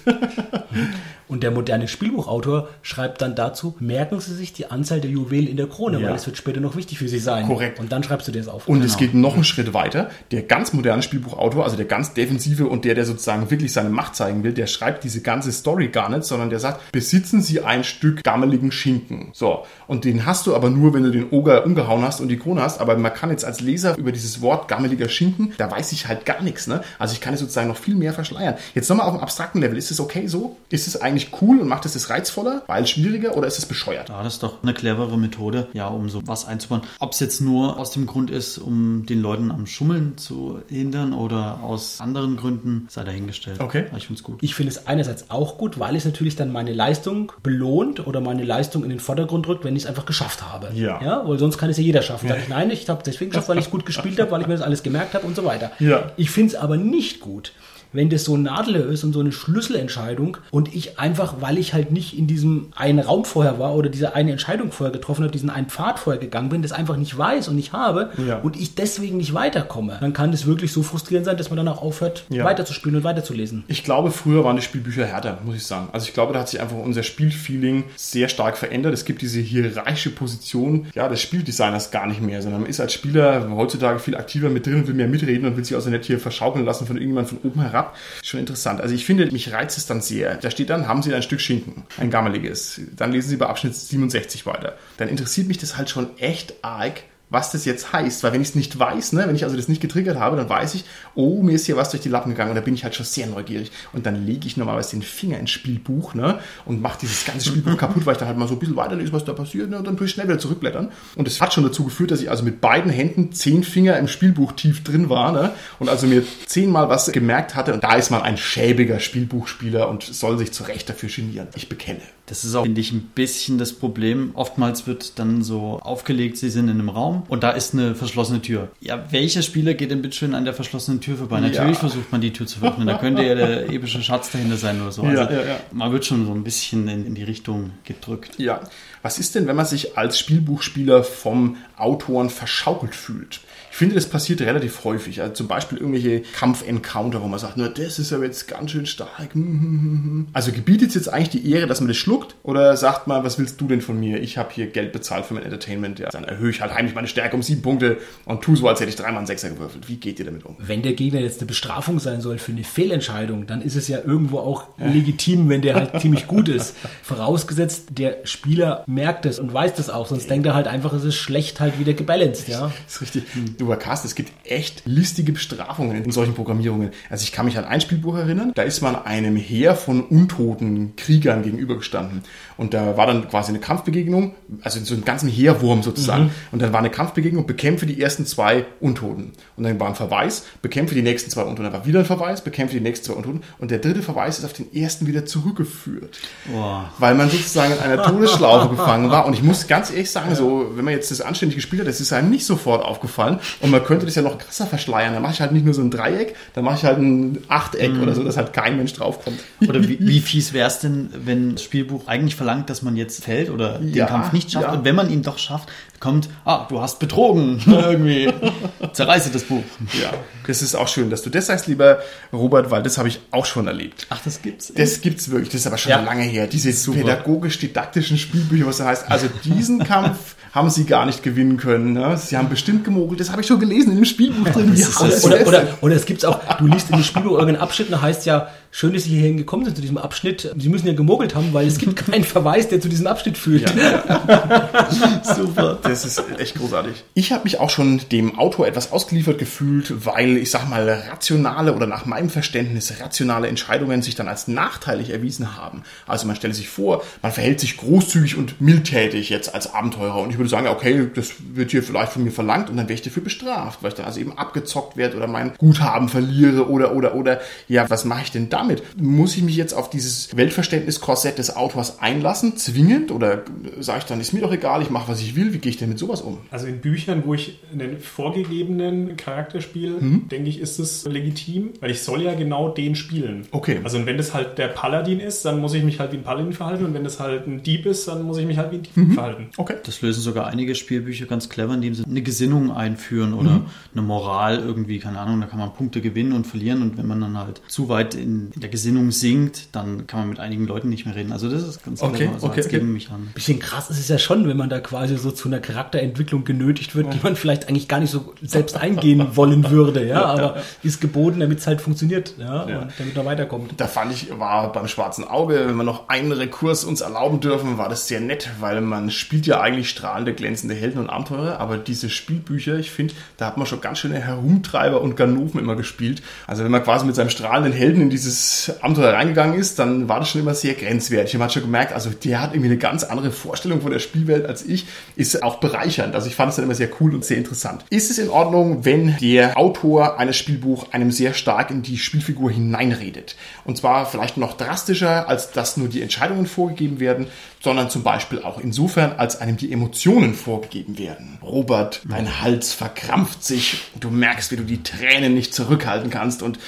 Und der moderne Spielbuchautor schreibt dann dazu, merken Sie sich die Anzahl der Juwelen in der Krone, ja. weil es wird später noch wichtig für Sie sein. Korrekt. Und dann schreibst du dir das auf. Und genau. es geht noch einen Schritt weiter. Der ganz moderne Spielbuchautor, also der ganz defensive und der, der sozusagen wirklich seine Macht zeigen will, der schreibt diese ganze Story gar nicht, sondern der sagt, besitzen Sie ein Stück gammeligen Schinken. So. Und den hast du aber nur, wenn du den Oger umgehauen hast und die Krone hast. Aber man kann jetzt als Leser über dieses Wort gammeliger Schinken, da weiß ich halt gar nichts. Ne? Also ich kann es sozusagen noch viel mehr verschleiern. Jetzt nochmal auf einem abstrakten Level. Ist es okay so? Ist es eigentlich cool und macht es das reizvoller, weil schwieriger oder ist es bescheuert? Ja, das ist doch eine clevere Methode, ja, um so was einzubauen. Ob es jetzt nur aus dem Grund ist, um den Leuten am Schummeln zu hindern oder aus anderen Gründen, sei dahingestellt. Okay. ich finde es gut. Ich finde es einerseits auch gut, weil es natürlich dann meine Leistung belohnt oder meine Leistung in den Vordergrund rückt, wenn ich es einfach geschafft habe. Ja. ja. Weil sonst kann es ja jeder schaffen. Ja. Ich, nein, ich habe deswegen geschafft, weil ich es gut gespielt habe, weil ich mir das alles gemerkt habe und so weiter. Ja. Ich finde es aber nicht gut, wenn das so ein Nadelöhr ist und so eine Schlüsselentscheidung und ich einfach, weil ich halt nicht in diesem einen Raum vorher war oder diese eine Entscheidung vorher getroffen habe, diesen einen Pfad vorher gegangen bin, das einfach nicht weiß und nicht habe ja. und ich deswegen nicht weiterkomme, dann kann das wirklich so frustrierend sein, dass man dann auch aufhört, ja. weiterzuspielen und weiterzulesen. Ich glaube, früher waren die Spielbücher härter, muss ich sagen. Also ich glaube, da hat sich einfach unser Spielfeeling sehr stark verändert. Es gibt diese hierarchische Position ja, des Spieldesigners gar nicht mehr, sondern man ist als Spieler heutzutage viel aktiver mit drin, will mehr mitreden und will sich also nicht hier verschaukeln lassen von irgendjemandem von oben herab ab. Schon interessant. Also ich finde, mich reizt es dann sehr. Da steht dann, haben Sie ein Stück Schinken, ein gammeliges. Dann lesen Sie bei Abschnitt 67 weiter. Dann interessiert mich das halt schon echt arg, was das jetzt heißt. Weil wenn ich es nicht weiß, ne, wenn ich also das nicht getriggert habe, dann weiß ich, oh, mir ist hier was durch die Lappen gegangen und da bin ich halt schon sehr neugierig. Und dann lege ich normalerweise den Finger ins Spielbuch ne, und mache dieses ganze Spielbuch kaputt, weil ich dann halt mal so ein bisschen weiterlese, was da passiert ne, und dann tue ich schnell wieder zurückblättern. Und es hat schon dazu geführt, dass ich also mit beiden Händen zehn Finger im Spielbuch tief drin war ne, und also mir zehnmal was gemerkt hatte. Und da ist man ein schäbiger Spielbuchspieler und soll sich zu Recht dafür genieren. Ich bekenne. Das ist auch, finde ich, ein bisschen das Problem. Oftmals wird dann so aufgelegt, sie sind in einem Raum und da ist eine verschlossene Tür. Ja, welcher Spieler geht denn bitte schön an der verschlossenen Tür vorbei? Ja. Natürlich versucht man die Tür zu öffnen. Da könnte ja der epische Schatz dahinter sein oder so. Also ja, ja. man wird schon so ein bisschen in, in die Richtung gedrückt. Ja. Was ist denn, wenn man sich als Spielbuchspieler vom Autoren verschaukelt fühlt? Ich finde, das passiert relativ häufig. Also zum Beispiel irgendwelche Kampf-Encounter, wo man sagt, na, das ist aber jetzt ganz schön stark. Hm, hm, hm. Also gebietet es jetzt eigentlich die Ehre, dass man das schluckt? Oder sagt man, was willst du denn von mir? Ich habe hier Geld bezahlt für mein Entertainment. Ja, dann erhöhe ich halt heimlich meine Stärke um sieben Punkte und tu so, als hätte ich dreimal einen Sechser gewürfelt. Wie geht ihr damit um? Wenn der Gegner jetzt eine Bestrafung sein soll für eine Fehlentscheidung, dann ist es ja irgendwo auch legitim, wenn der halt ziemlich gut ist. Vorausgesetzt, der Spieler merkt es und weiß das auch, sonst denkt er halt einfach, es ist schlecht halt wieder gebalanced, ja. Das ist richtig. Carsten, es gibt echt listige Bestrafungen in solchen Programmierungen. Also ich kann mich an ein Spielbuch erinnern, da ist man einem Heer von untoten Kriegern gegenübergestanden. Und da war dann quasi eine Kampfbegegnung, also so einen ganzen Heerwurm sozusagen. Und dann war eine Kampfbegegnung, bekämpfe die ersten zwei Untoten. Und dann war ein Verweis, bekämpfe die nächsten zwei Untoten. Dann war wieder ein Verweis, bekämpfe die nächsten zwei Untoten. Und der dritte Verweis ist auf den ersten wieder zurückgeführt. Boah. Weil man sozusagen in einer Todesschlaufe gefangen war. Und ich muss ganz ehrlich sagen, so, wenn man jetzt das anständig gespielt hat, das ist einem nicht sofort aufgefallen. Und man könnte das ja noch krasser verschleiern. Dann mache ich halt nicht nur so ein Dreieck, dann mache ich halt ein Achteck oder so, dass halt kein Mensch draufkommt. Oder wie, wie fies wäre es denn, wenn das Spielbuch eigentlich verlangt, dass man jetzt fällt oder den Ja, Kampf nicht schafft ja. und wenn man ihn doch schafft, kommt, ah, du hast betrogen. Irgendwie. Zerreiße das Buch. Ja, das ist auch schön, dass du das sagst, lieber Robert, weil das habe ich auch schon erlebt. Ach, das gibt's. Das gibt's wirklich, das ist aber schon Ja. lange her. Diese pädagogisch-didaktischen Spielbücher, was da heißt. Also diesen Kampf haben sie gar nicht gewinnen können. Ne? Sie haben bestimmt gemogelt. Das habe ich schon gelesen in dem Spielbuch drin. Sie Oder, oder, oder es gibt's auch, du liest in dem Spielbuch irgendeinen Abschnitt und da heißt ja, schön, dass Sie hierhin gekommen sind zu diesem Abschnitt. Sie müssen ja gemogelt haben, weil es gibt keinen Verweis, der zu diesem Abschnitt führt. Super. Das ist echt großartig. Ich habe mich auch schon dem Autor etwas ausgeliefert gefühlt, weil ich sag mal rationale oder nach meinem Verständnis rationale Entscheidungen sich dann als nachteilig erwiesen haben. Also man stelle sich vor, man verhält sich großzügig und mildtätig jetzt als Abenteurer und ich würde sagen, okay, das wird hier vielleicht von mir verlangt und dann wäre ich dafür bestraft, weil ich dann also eben abgezockt werde oder mein Guthaben verliere oder oder oder ja, was mache ich denn damit? Muss ich mich jetzt auf dieses Weltverständnis-Korsett des Autors einlassen, zwingend oder sage ich dann, ist mir doch egal, ich mache, was ich will, wie gehe ich denn mit sowas um? Also in Büchern, wo ich einen vorgegebenen Charakter spiele, Mhm. denke ich, ist es legitim, weil ich soll ja genau den spielen. Okay. Also und wenn das halt der Paladin ist, dann muss ich mich halt wie ein Paladin verhalten und wenn das halt ein Dieb ist, dann muss ich mich halt wie ein Dieb Mhm. verhalten. Okay. Das lösen sogar einige Spielbücher ganz clever, indem sie eine Gesinnung einführen oder Mhm. eine Moral irgendwie, keine Ahnung, da kann man Punkte gewinnen und verlieren und wenn man dann halt zu weit in, in der Gesinnung sinkt, dann kann man mit einigen Leuten nicht mehr reden. Also das ist ganz Okay, clever, so okay, als okay. mich an. Bisschen krass ist es ja schon, wenn man da quasi so zu einer Charakterentwicklung genötigt wird, die man vielleicht eigentlich gar nicht so selbst eingehen wollen würde, ja, aber ist geboten, damit es halt funktioniert, ja, Ja. und damit man weiterkommt. Da fand ich, war beim Schwarzen Auge, wenn wir noch einen Rekurs uns erlauben dürfen, war das sehr nett, weil man spielt ja eigentlich strahlende, glänzende Helden und Abenteurer, aber diese Spielbücher, ich finde, da hat man schon ganz schöne Herumtreiber und Ganoven immer gespielt. Also wenn man quasi mit seinem strahlenden Helden in dieses Abenteuer reingegangen ist, dann war das schon immer sehr grenzwertig. Man hat schon gemerkt, also der hat irgendwie eine ganz andere Vorstellung von der Spielwelt als ich, ist auch bereichernd. Also ich fand es dann immer sehr cool und sehr interessant. Ist es in Ordnung, wenn der Autor eines Spielbuchs einem sehr stark in die Spielfigur hineinredet? Und zwar vielleicht noch drastischer, als dass nur die Entscheidungen vorgegeben werden, sondern zum Beispiel auch insofern, als einem die Emotionen vorgegeben werden. Robert, dein Hals verkrampft sich, du merkst, wie du die Tränen nicht zurückhalten kannst und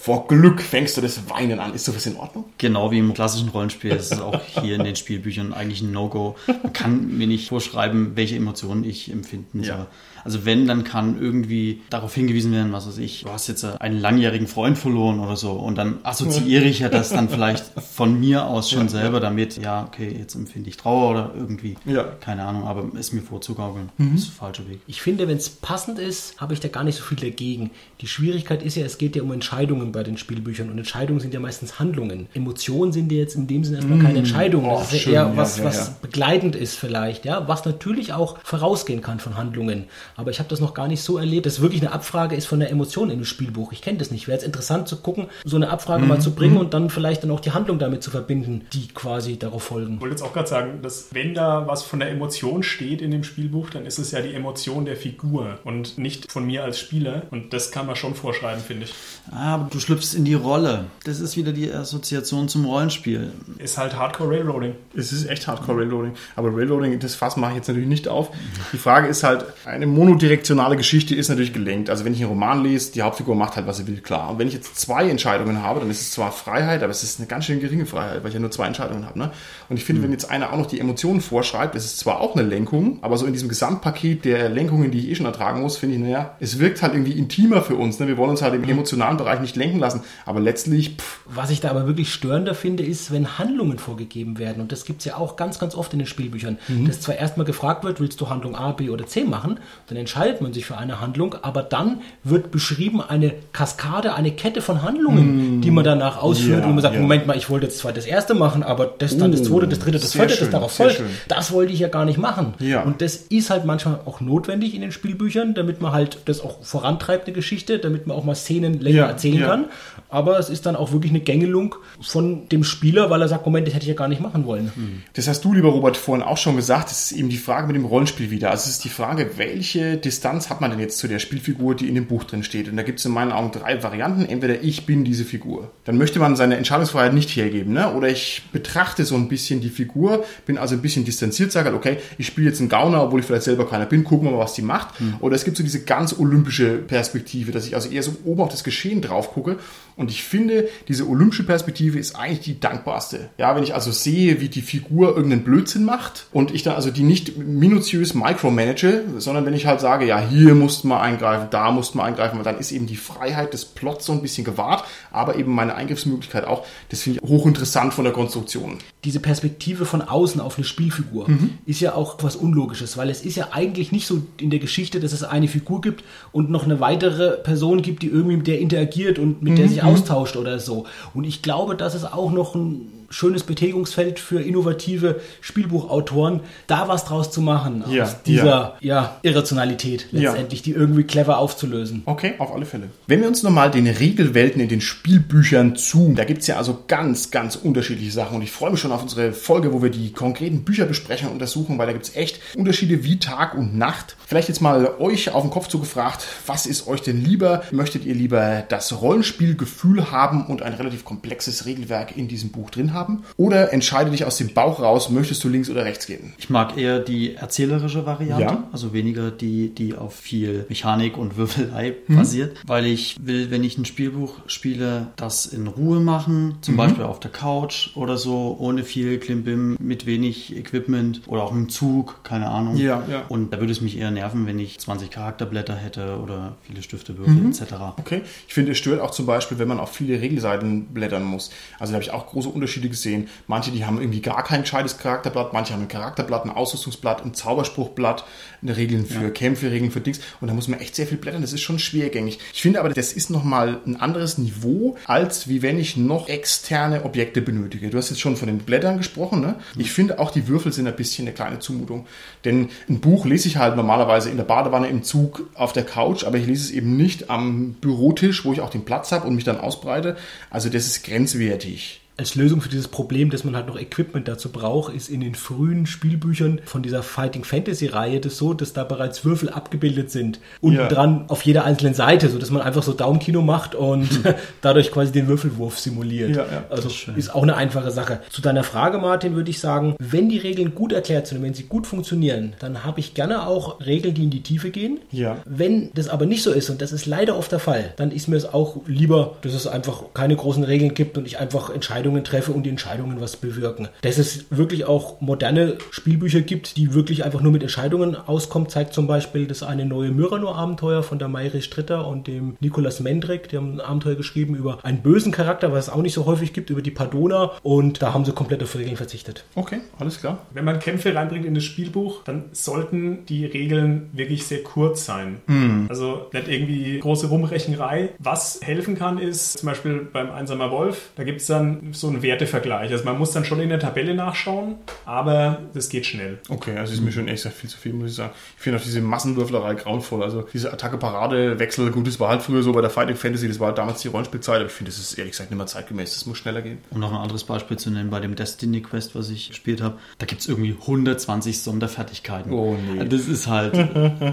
vor Glück fängst du das Weinen an. Ist sowas in Ordnung? Genau wie im klassischen Rollenspiel ist es auch hier in den Spielbüchern eigentlich ein No-Go. Man kann mir nicht vorschreiben, welche Emotionen ich empfinden soll. Ja. Also wenn, dann kann irgendwie darauf hingewiesen werden, was weiß ich, du hast jetzt einen langjährigen Freund verloren oder so und dann assoziiere ich ja das dann vielleicht von mir aus schon selber damit, ja, okay, jetzt empfinde ich Trauer oder irgendwie, Ja. keine Ahnung, aber es mir vorzugaukeln, ist der falsche Weg. Ich finde, wenn es passend ist, habe ich da gar nicht so viel dagegen. Die Schwierigkeit ist ja, es geht ja um Entscheidungen bei den Spielbüchern und Entscheidungen sind ja meistens Handlungen. Emotionen sind ja jetzt in dem Sinne erstmal keine Entscheidungen. Oh, Das ist ja schön, eher ja, was, ja, was ja. begleitend ist vielleicht, ja, was natürlich auch vorausgehen kann von Handlungen. Aber ich habe das noch gar nicht so erlebt, dass wirklich eine Abfrage ist von der Emotion in dem Spielbuch. Ich kenne das nicht. Wäre jetzt interessant zu gucken, so eine Abfrage Mhm, mal zu bringen und dann vielleicht dann auch die Handlung damit zu verbinden, die quasi darauf folgen. Ich wollte jetzt auch gerade sagen, dass wenn da was von der Emotion steht in dem Spielbuch, dann ist es ja die Emotion der Figur und nicht von mir als Spieler. Und das kann man schon vorschreiben, finde ich. Ah, Aber du schlüpfst in die Rolle. Das ist wieder die Assoziation zum Rollenspiel. Ist halt Hardcore Railroading. Es ist echt Hardcore Railroading. Aber Railroading, das Fass mache ich jetzt natürlich nicht auf. Die Frage ist halt, eine monodirektionale Geschichte ist natürlich gelenkt. Also wenn ich einen Roman lese, die Hauptfigur macht halt, was sie will, klar. Und wenn ich jetzt zwei Entscheidungen habe, dann ist es zwar Freiheit, aber es ist eine ganz schön geringe Freiheit, weil ich ja nur zwei Entscheidungen habe. Ne? Und ich finde, wenn jetzt einer auch noch die Emotionen vorschreibt, ist es zwar auch eine Lenkung, aber so in diesem Gesamtpaket der Lenkungen, die ich eh schon ertragen muss, finde ich, naja, es wirkt halt irgendwie intimer für uns. Ne? Wir wollen uns halt im emotionalen Bereich nicht lenken lassen. Aber letztlich, pff, Was ich da aber wirklich störender finde, ist, wenn Handlungen vorgegeben werden. Und das gibt es ja auch ganz, ganz oft in den Spielbüchern. Dass zwar erstmal gefragt wird, willst du Handlung A, B oder C machen? Dann entscheidet man sich für eine Handlung, aber dann wird beschrieben eine Kaskade, eine Kette von Handlungen, die man danach ausführt. Ja, und man sagt, ja. Moment mal, ich wollte jetzt zwar das erste machen, aber das dann das zweite, das dritte, das vierte, das darauf folgt. Das wollte ich ja gar nicht machen. Ja. Und das ist halt manchmal auch notwendig in den Spielbüchern, damit man halt das auch vorantreibt, eine Geschichte, damit man auch mal Szenen länger erzählen kann. Aber es ist dann auch wirklich eine Gängelung von dem Spieler, weil er sagt, Moment, das hätte ich ja gar nicht machen wollen. Das hast du, lieber Robert, vorhin auch schon gesagt. Das ist eben die Frage mit dem Rollenspiel wieder. Also es ist die Frage, welche Distanz hat man denn jetzt zu der Spielfigur, die in dem Buch drin steht? Und da gibt es in meinen Augen drei Varianten. Entweder ich bin diese Figur. Dann möchte man seine Entscheidungsfreiheit nicht hergeben. Ne? Oder ich betrachte so ein bisschen die Figur, bin also ein bisschen distanziert, sage, halt, okay, ich spiele jetzt einen Gauner, obwohl ich vielleicht selber keiner bin, gucken wir mal, was die macht. Oder es gibt so diese ganz olympische Perspektive, dass ich also eher so oben auf das Geschehen drauf gucke. Und ich finde, diese olympische Perspektive ist eigentlich die dankbarste. Ja, wenn ich also sehe, wie die Figur irgendeinen Blödsinn macht und ich dann also die nicht minutiös micromanage, sondern wenn ich halt sage, ja, hier musst du mal eingreifen, da musst du mal eingreifen, dann ist eben die Freiheit des Plots so ein bisschen gewahrt, aber eben meine Eingriffsmöglichkeit auch. Das finde ich hochinteressant von der Konstruktion. diese Perspektive von außen auf eine Spielfigur ist ja auch was Unlogisches, weil es ist ja eigentlich nicht so in der Geschichte, dass es eine Figur gibt und noch eine weitere Person gibt, die irgendwie mit der interagiert und mit der sich austauscht oder so. Und ich glaube, das ist auch noch ein schönes Betätigungsfeld für innovative Spielbuchautoren, da was draus zu machen Ja, aus dieser ja. Irrationalität Ja. letztendlich, die irgendwie clever aufzulösen. Okay, auf alle Fälle. Wenn wir uns nochmal den Regelwelten in den Spielbüchern zu, da gibt's ja also ganz, ganz unterschiedliche Sachen und ich freue mich schon auf unsere Folge, wo wir die konkreten Bücherbesprechungen untersuchen, weil da gibt's echt Unterschiede wie Tag und Nacht. Vielleicht jetzt mal euch auf den Kopf zugefragt, was ist euch denn lieber? Möchtet ihr lieber das Rollenspielgefühl haben und ein relativ komplexes Regelwerk in diesem Buch drin haben? Oder entscheide dich aus dem Bauch raus, möchtest du links oder rechts gehen? Ich mag eher die erzählerische Variante, Ja. also weniger die, die auf viel Mechanik und Würfelei Mhm. basiert, weil ich will, wenn ich ein Spielbuch spiele, das in Ruhe machen, Mhm. zum Beispiel auf der Couch oder so, ohne viel Klimbim, mit wenig Equipment oder auch im Zug, keine Ahnung. Ja, ja. Und da würde es mich eher nerven, wenn ich 20 Charakterblätter hätte oder viele Stifte, Würfel etc. Okay. Ich finde, es stört auch zum Beispiel, wenn man auf viele Regelseiten blättern muss. Also da habe ich auch große Unterschiede gesehen. Manche, die haben irgendwie gar kein gescheites Charakterblatt, manche haben ein Charakterblatt, ein Ausrüstungsblatt, ein Zauberspruchblatt, eine Regeln für Kämpfe, Regeln für Dings. Und da muss man echt sehr viel blättern. Das ist schon schwergängig. Ich finde aber, das ist nochmal ein anderes Niveau, als wie wenn ich noch externe Objekte benötige. Du hast jetzt schon von den Blättern gesprochen. Ne? Ich finde auch, die Würfel sind ein bisschen eine kleine Zumutung. Denn ein Buch lese ich halt normalerweise in der Badewanne, im Zug, auf der Couch, aber ich lese es eben nicht am Bürotisch, wo ich auch den Platz habe und mich dann ausbreite. Also das ist grenzwertig. Als Lösung für dieses Problem, dass man halt noch Equipment dazu braucht, ist in den frühen Spielbüchern von dieser Fighting Fantasy Reihe das so, dass da bereits Würfel abgebildet sind. Unten Ja. dran auf jeder einzelnen Seite, so dass man einfach so Daumenkino macht und dadurch quasi den Würfelwurf simuliert. Ja, ja, also ist ist auch eine einfache Sache. Zu deiner Frage, Martin, würde ich sagen, wenn die Regeln gut erklärt sind und wenn sie gut funktionieren, dann habe ich gerne auch Regeln, die in die Tiefe gehen. Ja. Wenn das aber nicht so ist, und das ist leider oft der Fall, dann ist mir es auch lieber, dass es einfach keine großen Regeln gibt und ich einfach Entscheidungen treffe und die Entscheidungen was bewirken. Dass es wirklich auch moderne Spielbücher gibt, die wirklich einfach nur mit Entscheidungen auskommen, zeigt zum Beispiel das eine neue Myrano-Abenteuer von der Mayri Stritter und dem Nikolas Mendrick. Die haben ein Abenteuer geschrieben über einen bösen Charakter, was es auch nicht so häufig gibt, über die Padona und da haben sie komplett auf Regeln verzichtet. Okay, alles klar. Wenn man Kämpfe reinbringt in das Spielbuch, dann sollten die Regeln wirklich sehr kurz sein. Also nicht irgendwie große Rumrechenrei. Was helfen kann, ist zum Beispiel beim Einsamer Wolf, da gibt es dann so einen Wertevergleich. Also man muss dann schon in der Tabelle nachschauen, aber das geht schnell. Okay, also ist mir schon echt viel zu viel, muss ich sagen. Ich finde auch diese Massenwürflerei grauenvoll. Also diese Attacke-Parade-Wechsel, gut, das war halt früher so bei der Fighting Fantasy, das war halt damals die Rollenspielzeit, aber ich finde, das ist ehrlich gesagt nicht mehr zeitgemäß. Das muss schneller gehen. Um noch ein anderes Beispiel zu nennen, bei dem Destiny Quest, was ich gespielt habe, da gibt es irgendwie 120 Sonderfertigkeiten. Oh, nee. Das ist halt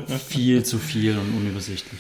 viel zu viel und unübersichtlich.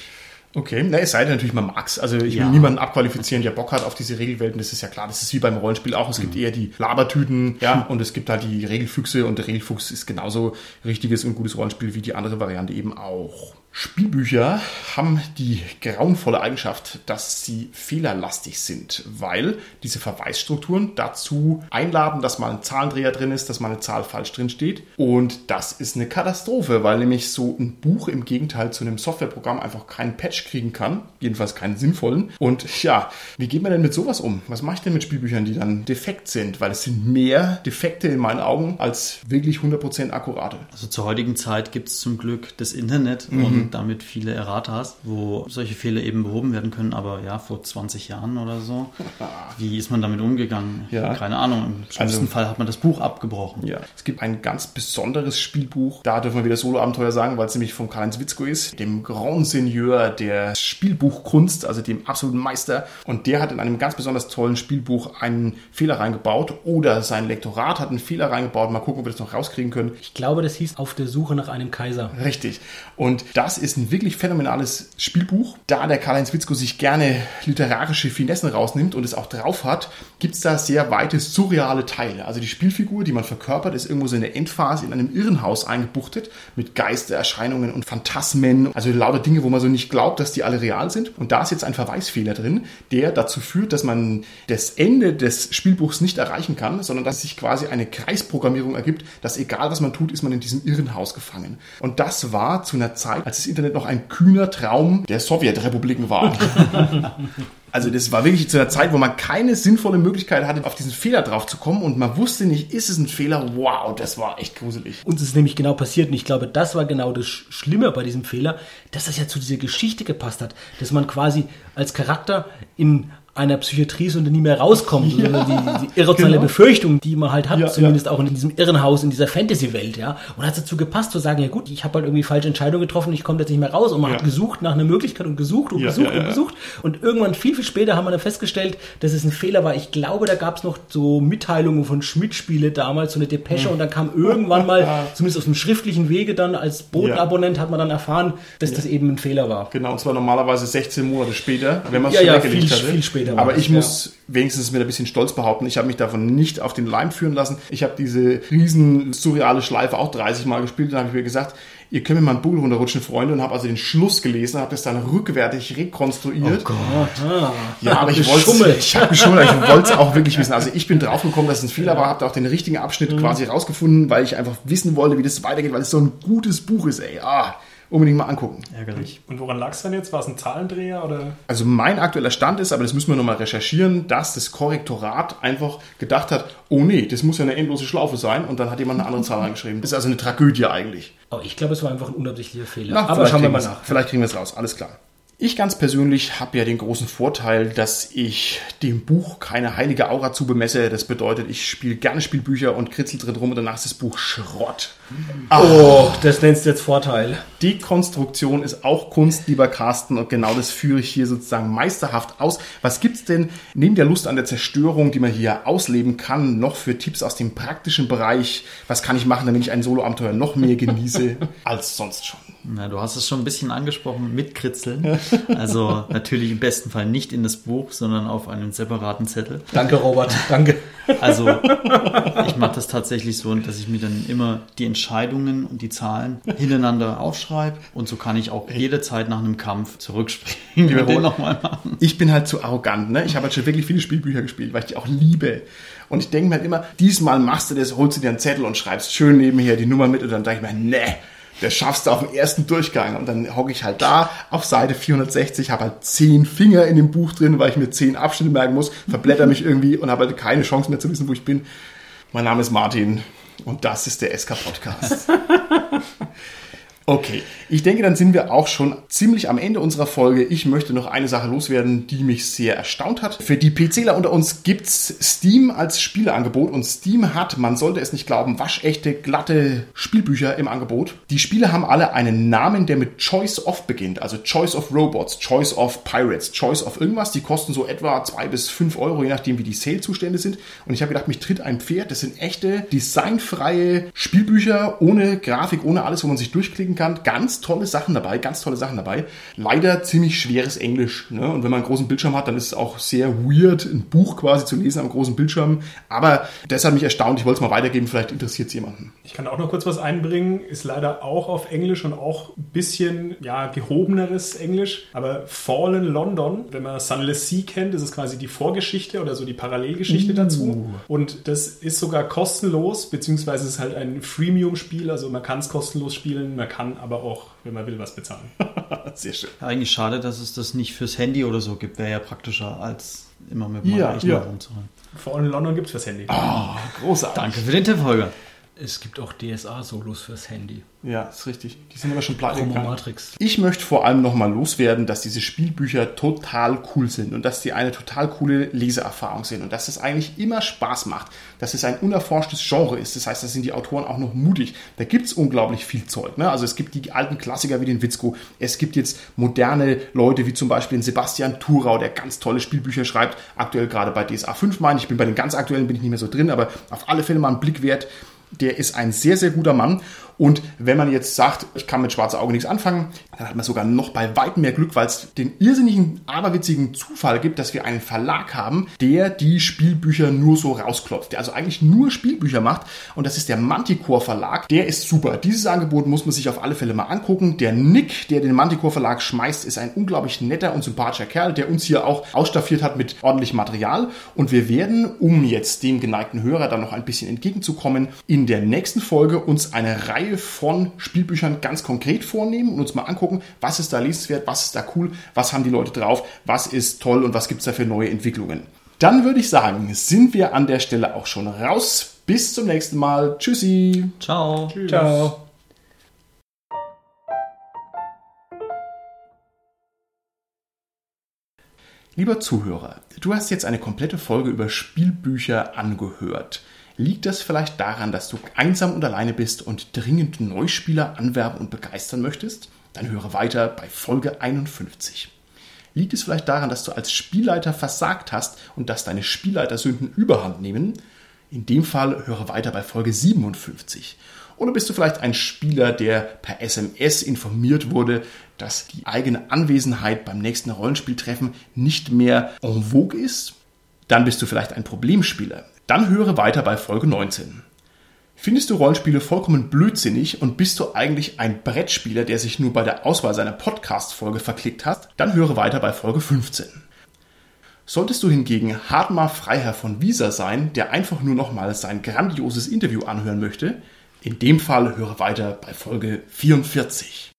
Okay, na, es sei denn natürlich, man mag's. Also ich Ja. will niemanden abqualifizieren, der Bock hat auf diese Regelwelten. Das ist ja klar. Das ist wie beim Rollenspiel auch. Es gibt eher die Labertüten, ja, und es gibt halt die Regelfüchse und der Regelfuchs ist genauso richtiges und gutes Rollenspiel wie die andere Variante eben auch. Spielbücher haben die grauenvolle Eigenschaft, dass sie fehlerlastig sind, weil diese Verweisstrukturen dazu einladen, dass mal ein Zahlendreher drin ist, dass mal eine Zahl falsch drin steht. Und das ist eine Katastrophe, weil nämlich so ein Buch im Gegenteil zu einem Softwareprogramm einfach keinen Patch kriegen kann, jedenfalls keinen sinnvollen. Und ja, wie geht man denn mit sowas um? Was mache ich denn mit Spielbüchern, die dann defekt sind? Weil es sind mehr Defekte in meinen Augen als wirklich 100% akkurate. Also zur heutigen Zeit gibt es zum Glück das Internet und damit viele Erratas, wo solche Fehler eben behoben werden können. Aber ja, vor 20 Jahren oder so, wie ist man damit umgegangen? Ja. Keine Ahnung. Im schlimmsten Also- Fall hat man das Buch abgebrochen. Ja, es gibt ein ganz besonderes Spielbuch. Da dürfen wir wieder Solo-Abenteuer sagen, weil es nämlich von Karl-Heinz Witzko ist, dem Grand Seigneur der Spielbuchkunst, also dem absoluten Meister. Und der hat in einem ganz besonders tollen Spielbuch einen Fehler reingebaut oder sein Lektorat hat einen Fehler reingebaut. Mal gucken, ob wir das noch rauskriegen können. Ich glaube, das hieß Auf der Suche nach einem Kaiser. Richtig. Und das ist ein wirklich phänomenales Spielbuch. Da der Karl-Heinz Witzko sich gerne literarische Finessen rausnimmt und es auch drauf hat, gibt es da sehr weite surreale Teile. Also die Spielfigur, die man verkörpert, ist irgendwo so in der Endphase in einem Irrenhaus eingebuchtet mit Geistererscheinungen und Phantasmen. Also lauter Dinge, wo man so nicht glaubt, dass die alle real sind. Und da ist jetzt ein Verweisfehler drin, der dazu führt, dass man das Ende des Spielbuchs nicht erreichen kann, sondern dass sich quasi eine Kreisprogrammierung ergibt, dass egal was man tut, ist man in diesem Irrenhaus gefangen. Und das war zu einer Zeit, als das Internet noch ein kühner Traum der Sowjetrepubliken war. Also das war wirklich zu einer Zeit, wo man keine sinnvolle Möglichkeit hatte, auf diesen Fehler drauf zu kommen und man wusste nicht, ist es ein Fehler? Wow, das war echt gruselig. Uns ist nämlich genau passiert und ich glaube, das war genau das Sch- Schlimme bei diesem Fehler, dass das ja zu dieser Geschichte gepasst hat, dass man quasi als Charakter in einer Psychiatrie ist und nie mehr rauskommt, sondern die, die irrationale genau. Befürchtung, die man halt hat, Ja, zumindest auch in diesem Irrenhaus, in dieser Fantasy-Welt, ja. Und hat es dazu gepasst zu sagen, ja gut, ich habe halt irgendwie falsche Entscheidungen getroffen, ich komme jetzt nicht mehr raus und man Ja. hat gesucht nach einer Möglichkeit und gesucht und Ja, gesucht ja, ja, und ja. gesucht und irgendwann viel, viel später haben wir dann festgestellt, dass es ein Fehler war. Ich glaube, da gab es noch so Mitteilungen von Schmidt-Spiele damals, so eine Depesche und dann kam irgendwann mal, zumindest auf dem schriftlichen Wege dann als Bodenabonnent hat man dann erfahren, dass das eben ein Fehler war. Genau, und zwar normalerweise 16 Monate später, wenn man es Ja, schon ja, viel- hatte. viel später war Aber ich muss wenigstens mit ein bisschen Stolz behaupten, ich habe mich davon nicht auf den Leim führen lassen. Ich habe diese riesen surreale Schleife auch 30 Mal gespielt. Dann habe ich mir gesagt, ihr könnt mir mal einen Buckel runterrutschen, Freunde, und habe also den Schluss gelesen, habe das dann rückwärtig rekonstruiert. Ja, aber ich wollte Geschummelt. ich habe geschummelt, ich wollte es auch wirklich wissen. Also ich bin draufgekommen, dass es ein Fehler war, habe auch den richtigen Abschnitt quasi rausgefunden, weil ich einfach wissen wollte, wie das weitergeht, weil es so ein gutes Buch ist, ey. Ah, unbedingt mal angucken. Ärgerlich. Und woran lag es dann jetzt? War es ein Zahlendreher oder? Also mein aktueller Stand ist, aber das müssen wir nochmal recherchieren, dass das Korrektorat einfach gedacht hat, oh nee, das muss ja eine endlose Schlaufe sein und dann hat jemand eine andere Zahl reingeschrieben. Das ist also eine Tragödie eigentlich. Aber ich glaube, es war einfach ein unabsichtlicher Fehler. Na, Aber schauen wir mal nach. Vielleicht kriegen wir es raus, alles klar. Ich ganz persönlich habe ja den großen Vorteil, dass ich dem Buch keine heilige Aura zubemesse. Das bedeutet, ich spiele gerne Spielbücher und kritzel drin rum und danach ist das Buch Schrott. Oh, das nennst du jetzt Vorteil. Dekonstruktion ist auch Kunst, lieber Carsten, und genau das führe ich hier sozusagen meisterhaft aus. Was gibt's denn neben der Lust an der Zerstörung, die man hier ausleben kann, noch für Tipps aus dem praktischen Bereich? Was kann ich machen, damit ich ein Solo-Abenteuer noch mehr genieße als sonst schon? Na, du hast es schon ein bisschen angesprochen mit Kritzeln. Also natürlich im besten Fall nicht in das Buch, sondern auf einen separaten Zettel. Danke, Robert. Danke. Also ich mache das tatsächlich so, dass ich mir dann immer die Entscheidungen und die Zahlen hintereinander aufschreibe und so kann ich auch jederzeit nach einem Kampf zurückspringen und den nochmal machen. Ich bin halt zu arrogant, ne? Ich habe halt schon wirklich viele Spielbücher gespielt, weil ich die auch liebe. Und ich denke mir halt immer, diesmal machst du das, holst du dir einen Zettel und schreibst schön nebenher die Nummer mit und dann denke ich mir, ne, das schaffst du auf dem ersten Durchgang. Und dann hocke ich halt da auf Seite 460, habe halt zehn Finger in dem Buch drin, weil ich mir zehn Abschnitte merken muss, verblätter mich irgendwie und habe halt keine Chance mehr zu wissen, wo ich bin. Mein Name ist Martin und das ist der SK Podcast. Okay, ich denke, dann sind wir auch schon ziemlich am Ende unserer Folge. Ich möchte noch eine Sache loswerden, die mich sehr erstaunt hat. Für die PCler unter uns gibt's Steam als Spieleangebot und Steam hat, man sollte es nicht glauben, waschechte, glatte Spielbücher im Angebot. Die Spiele haben alle einen Namen, der mit Choice of beginnt, also Choice of Robots, Choice of Pirates, Choice of irgendwas. Die kosten so etwa zwei bis fünf Euro, je nachdem wie die Sale-Zustände sind. Und ich habe gedacht, mich tritt ein Pferd. Das sind echte, designfreie Spielbücher ohne Grafik, ohne alles, wo man sich durchklicken klicken kann. Ganz tolle Sachen dabei, ganz tolle Sachen dabei. Leider ziemlich schweres Englisch. Ne? Und wenn man einen großen Bildschirm hat, dann ist es auch sehr weird, ein Buch quasi zu lesen am großen Bildschirm. Aber das hat mich erstaunt. Ich wollte es mal weitergeben. Vielleicht interessiert es jemanden. Ich kann auch noch kurz was einbringen. Ist leider auch auf Englisch und auch ein bisschen ja, gehobeneres Englisch. Aber Fallen London, wenn man Sunless Sea kennt, ist es quasi die Vorgeschichte oder so die Parallelgeschichte uh. dazu. Und das ist sogar kostenlos, beziehungsweise es ist halt ein Freemium-Spiel. Also man kann es kostenlos spielen, man kann aber auch, wenn man will, was bezahlen. Sehr schön. Eigentlich schade, dass es das nicht fürs Handy oder so gibt. Wäre ja praktischer als immer mit dem ja, Rechner ja. rumzuhalten. Vor allem in London gibt es fürs Handy. Oh, großartig. Danke für den Tipp, Holger. Es gibt auch DSA-Solos fürs Handy. Ja, ist richtig. Die sind aber schon pleite Matrix. Ich möchte vor allem nochmal loswerden, dass diese Spielbücher total cool sind und dass die eine total coole Leseerfahrung sind und dass es eigentlich immer Spaß macht, dass es ein unerforschtes Genre ist. Das heißt, da sind die Autoren auch noch mutig. Da gibt es unglaublich viel Zeug. Ne? Also es gibt die alten Klassiker wie den Witzko. Es gibt jetzt moderne Leute wie zum Beispiel den Sebastian Thurau, der ganz tolle Spielbücher schreibt. Aktuell gerade bei DSA 5 meine ich. bin bei den ganz aktuellen bin ich nicht mehr so drin, aber auf alle Fälle mal einen Blick wert der ist ein sehr, sehr guter Mann. Und wenn man jetzt sagt, ich kann mit Schwarzer Auge nichts anfangen, dann hat man sogar noch bei weitem mehr Glück, weil es den irrsinnigen, aberwitzigen Zufall gibt, dass wir einen Verlag haben, der die Spielbücher nur so rausklopft, der also eigentlich nur Spielbücher macht. Und das ist der Manticore Verlag. Der ist super. Dieses Angebot muss man sich auf alle Fälle mal angucken. Der Nick, der den Manticore Verlag schmeißt, ist ein unglaublich netter und sympathischer Kerl, der uns hier auch ausstaffiert hat mit ordentlichem Material. Und wir werden, um jetzt dem geneigten Hörer dann noch ein bisschen entgegenzukommen, in der nächsten Folge uns eine Reihe Reihe von Spielbüchern ganz konkret vornehmen und uns mal angucken, was ist da lesenswert, was ist da cool, was haben die Leute drauf, was ist toll und was gibt es da für neue Entwicklungen. Dann würde ich sagen, sind wir an der Stelle auch schon raus. Bis zum nächsten Mal. Tschüssi. Ciao. Tschüss. Ciao. Lieber Zuhörer, du hast jetzt eine komplette Folge über Spielbücher angehört. Liegt das vielleicht daran, dass du einsam und alleine bist und dringend Neuspieler anwerben und begeistern möchtest? Dann höre weiter bei Folge 51. Liegt es vielleicht daran, dass du als Spielleiter versagt hast und dass deine Spielleitersünden überhand nehmen? In dem Fall höre weiter bei Folge 57. Oder bist du vielleicht ein Spieler, der per SMS informiert wurde, dass die eigene Anwesenheit beim nächsten Rollenspieltreffen nicht mehr en vogue ist? Dann bist du vielleicht ein Problemspieler, dann höre weiter bei Folge 19. Findest du Rollenspiele vollkommen blödsinnig und bist du eigentlich ein Brettspieler, der sich nur bei der Auswahl seiner Podcast-Folge verklickt hat? Dann höre weiter bei Folge 15. Solltest du hingegen Hartmar Freiherr von Wieser sein, der einfach nur nochmal sein grandioses Interview anhören möchte, in dem Fall höre weiter bei Folge 44.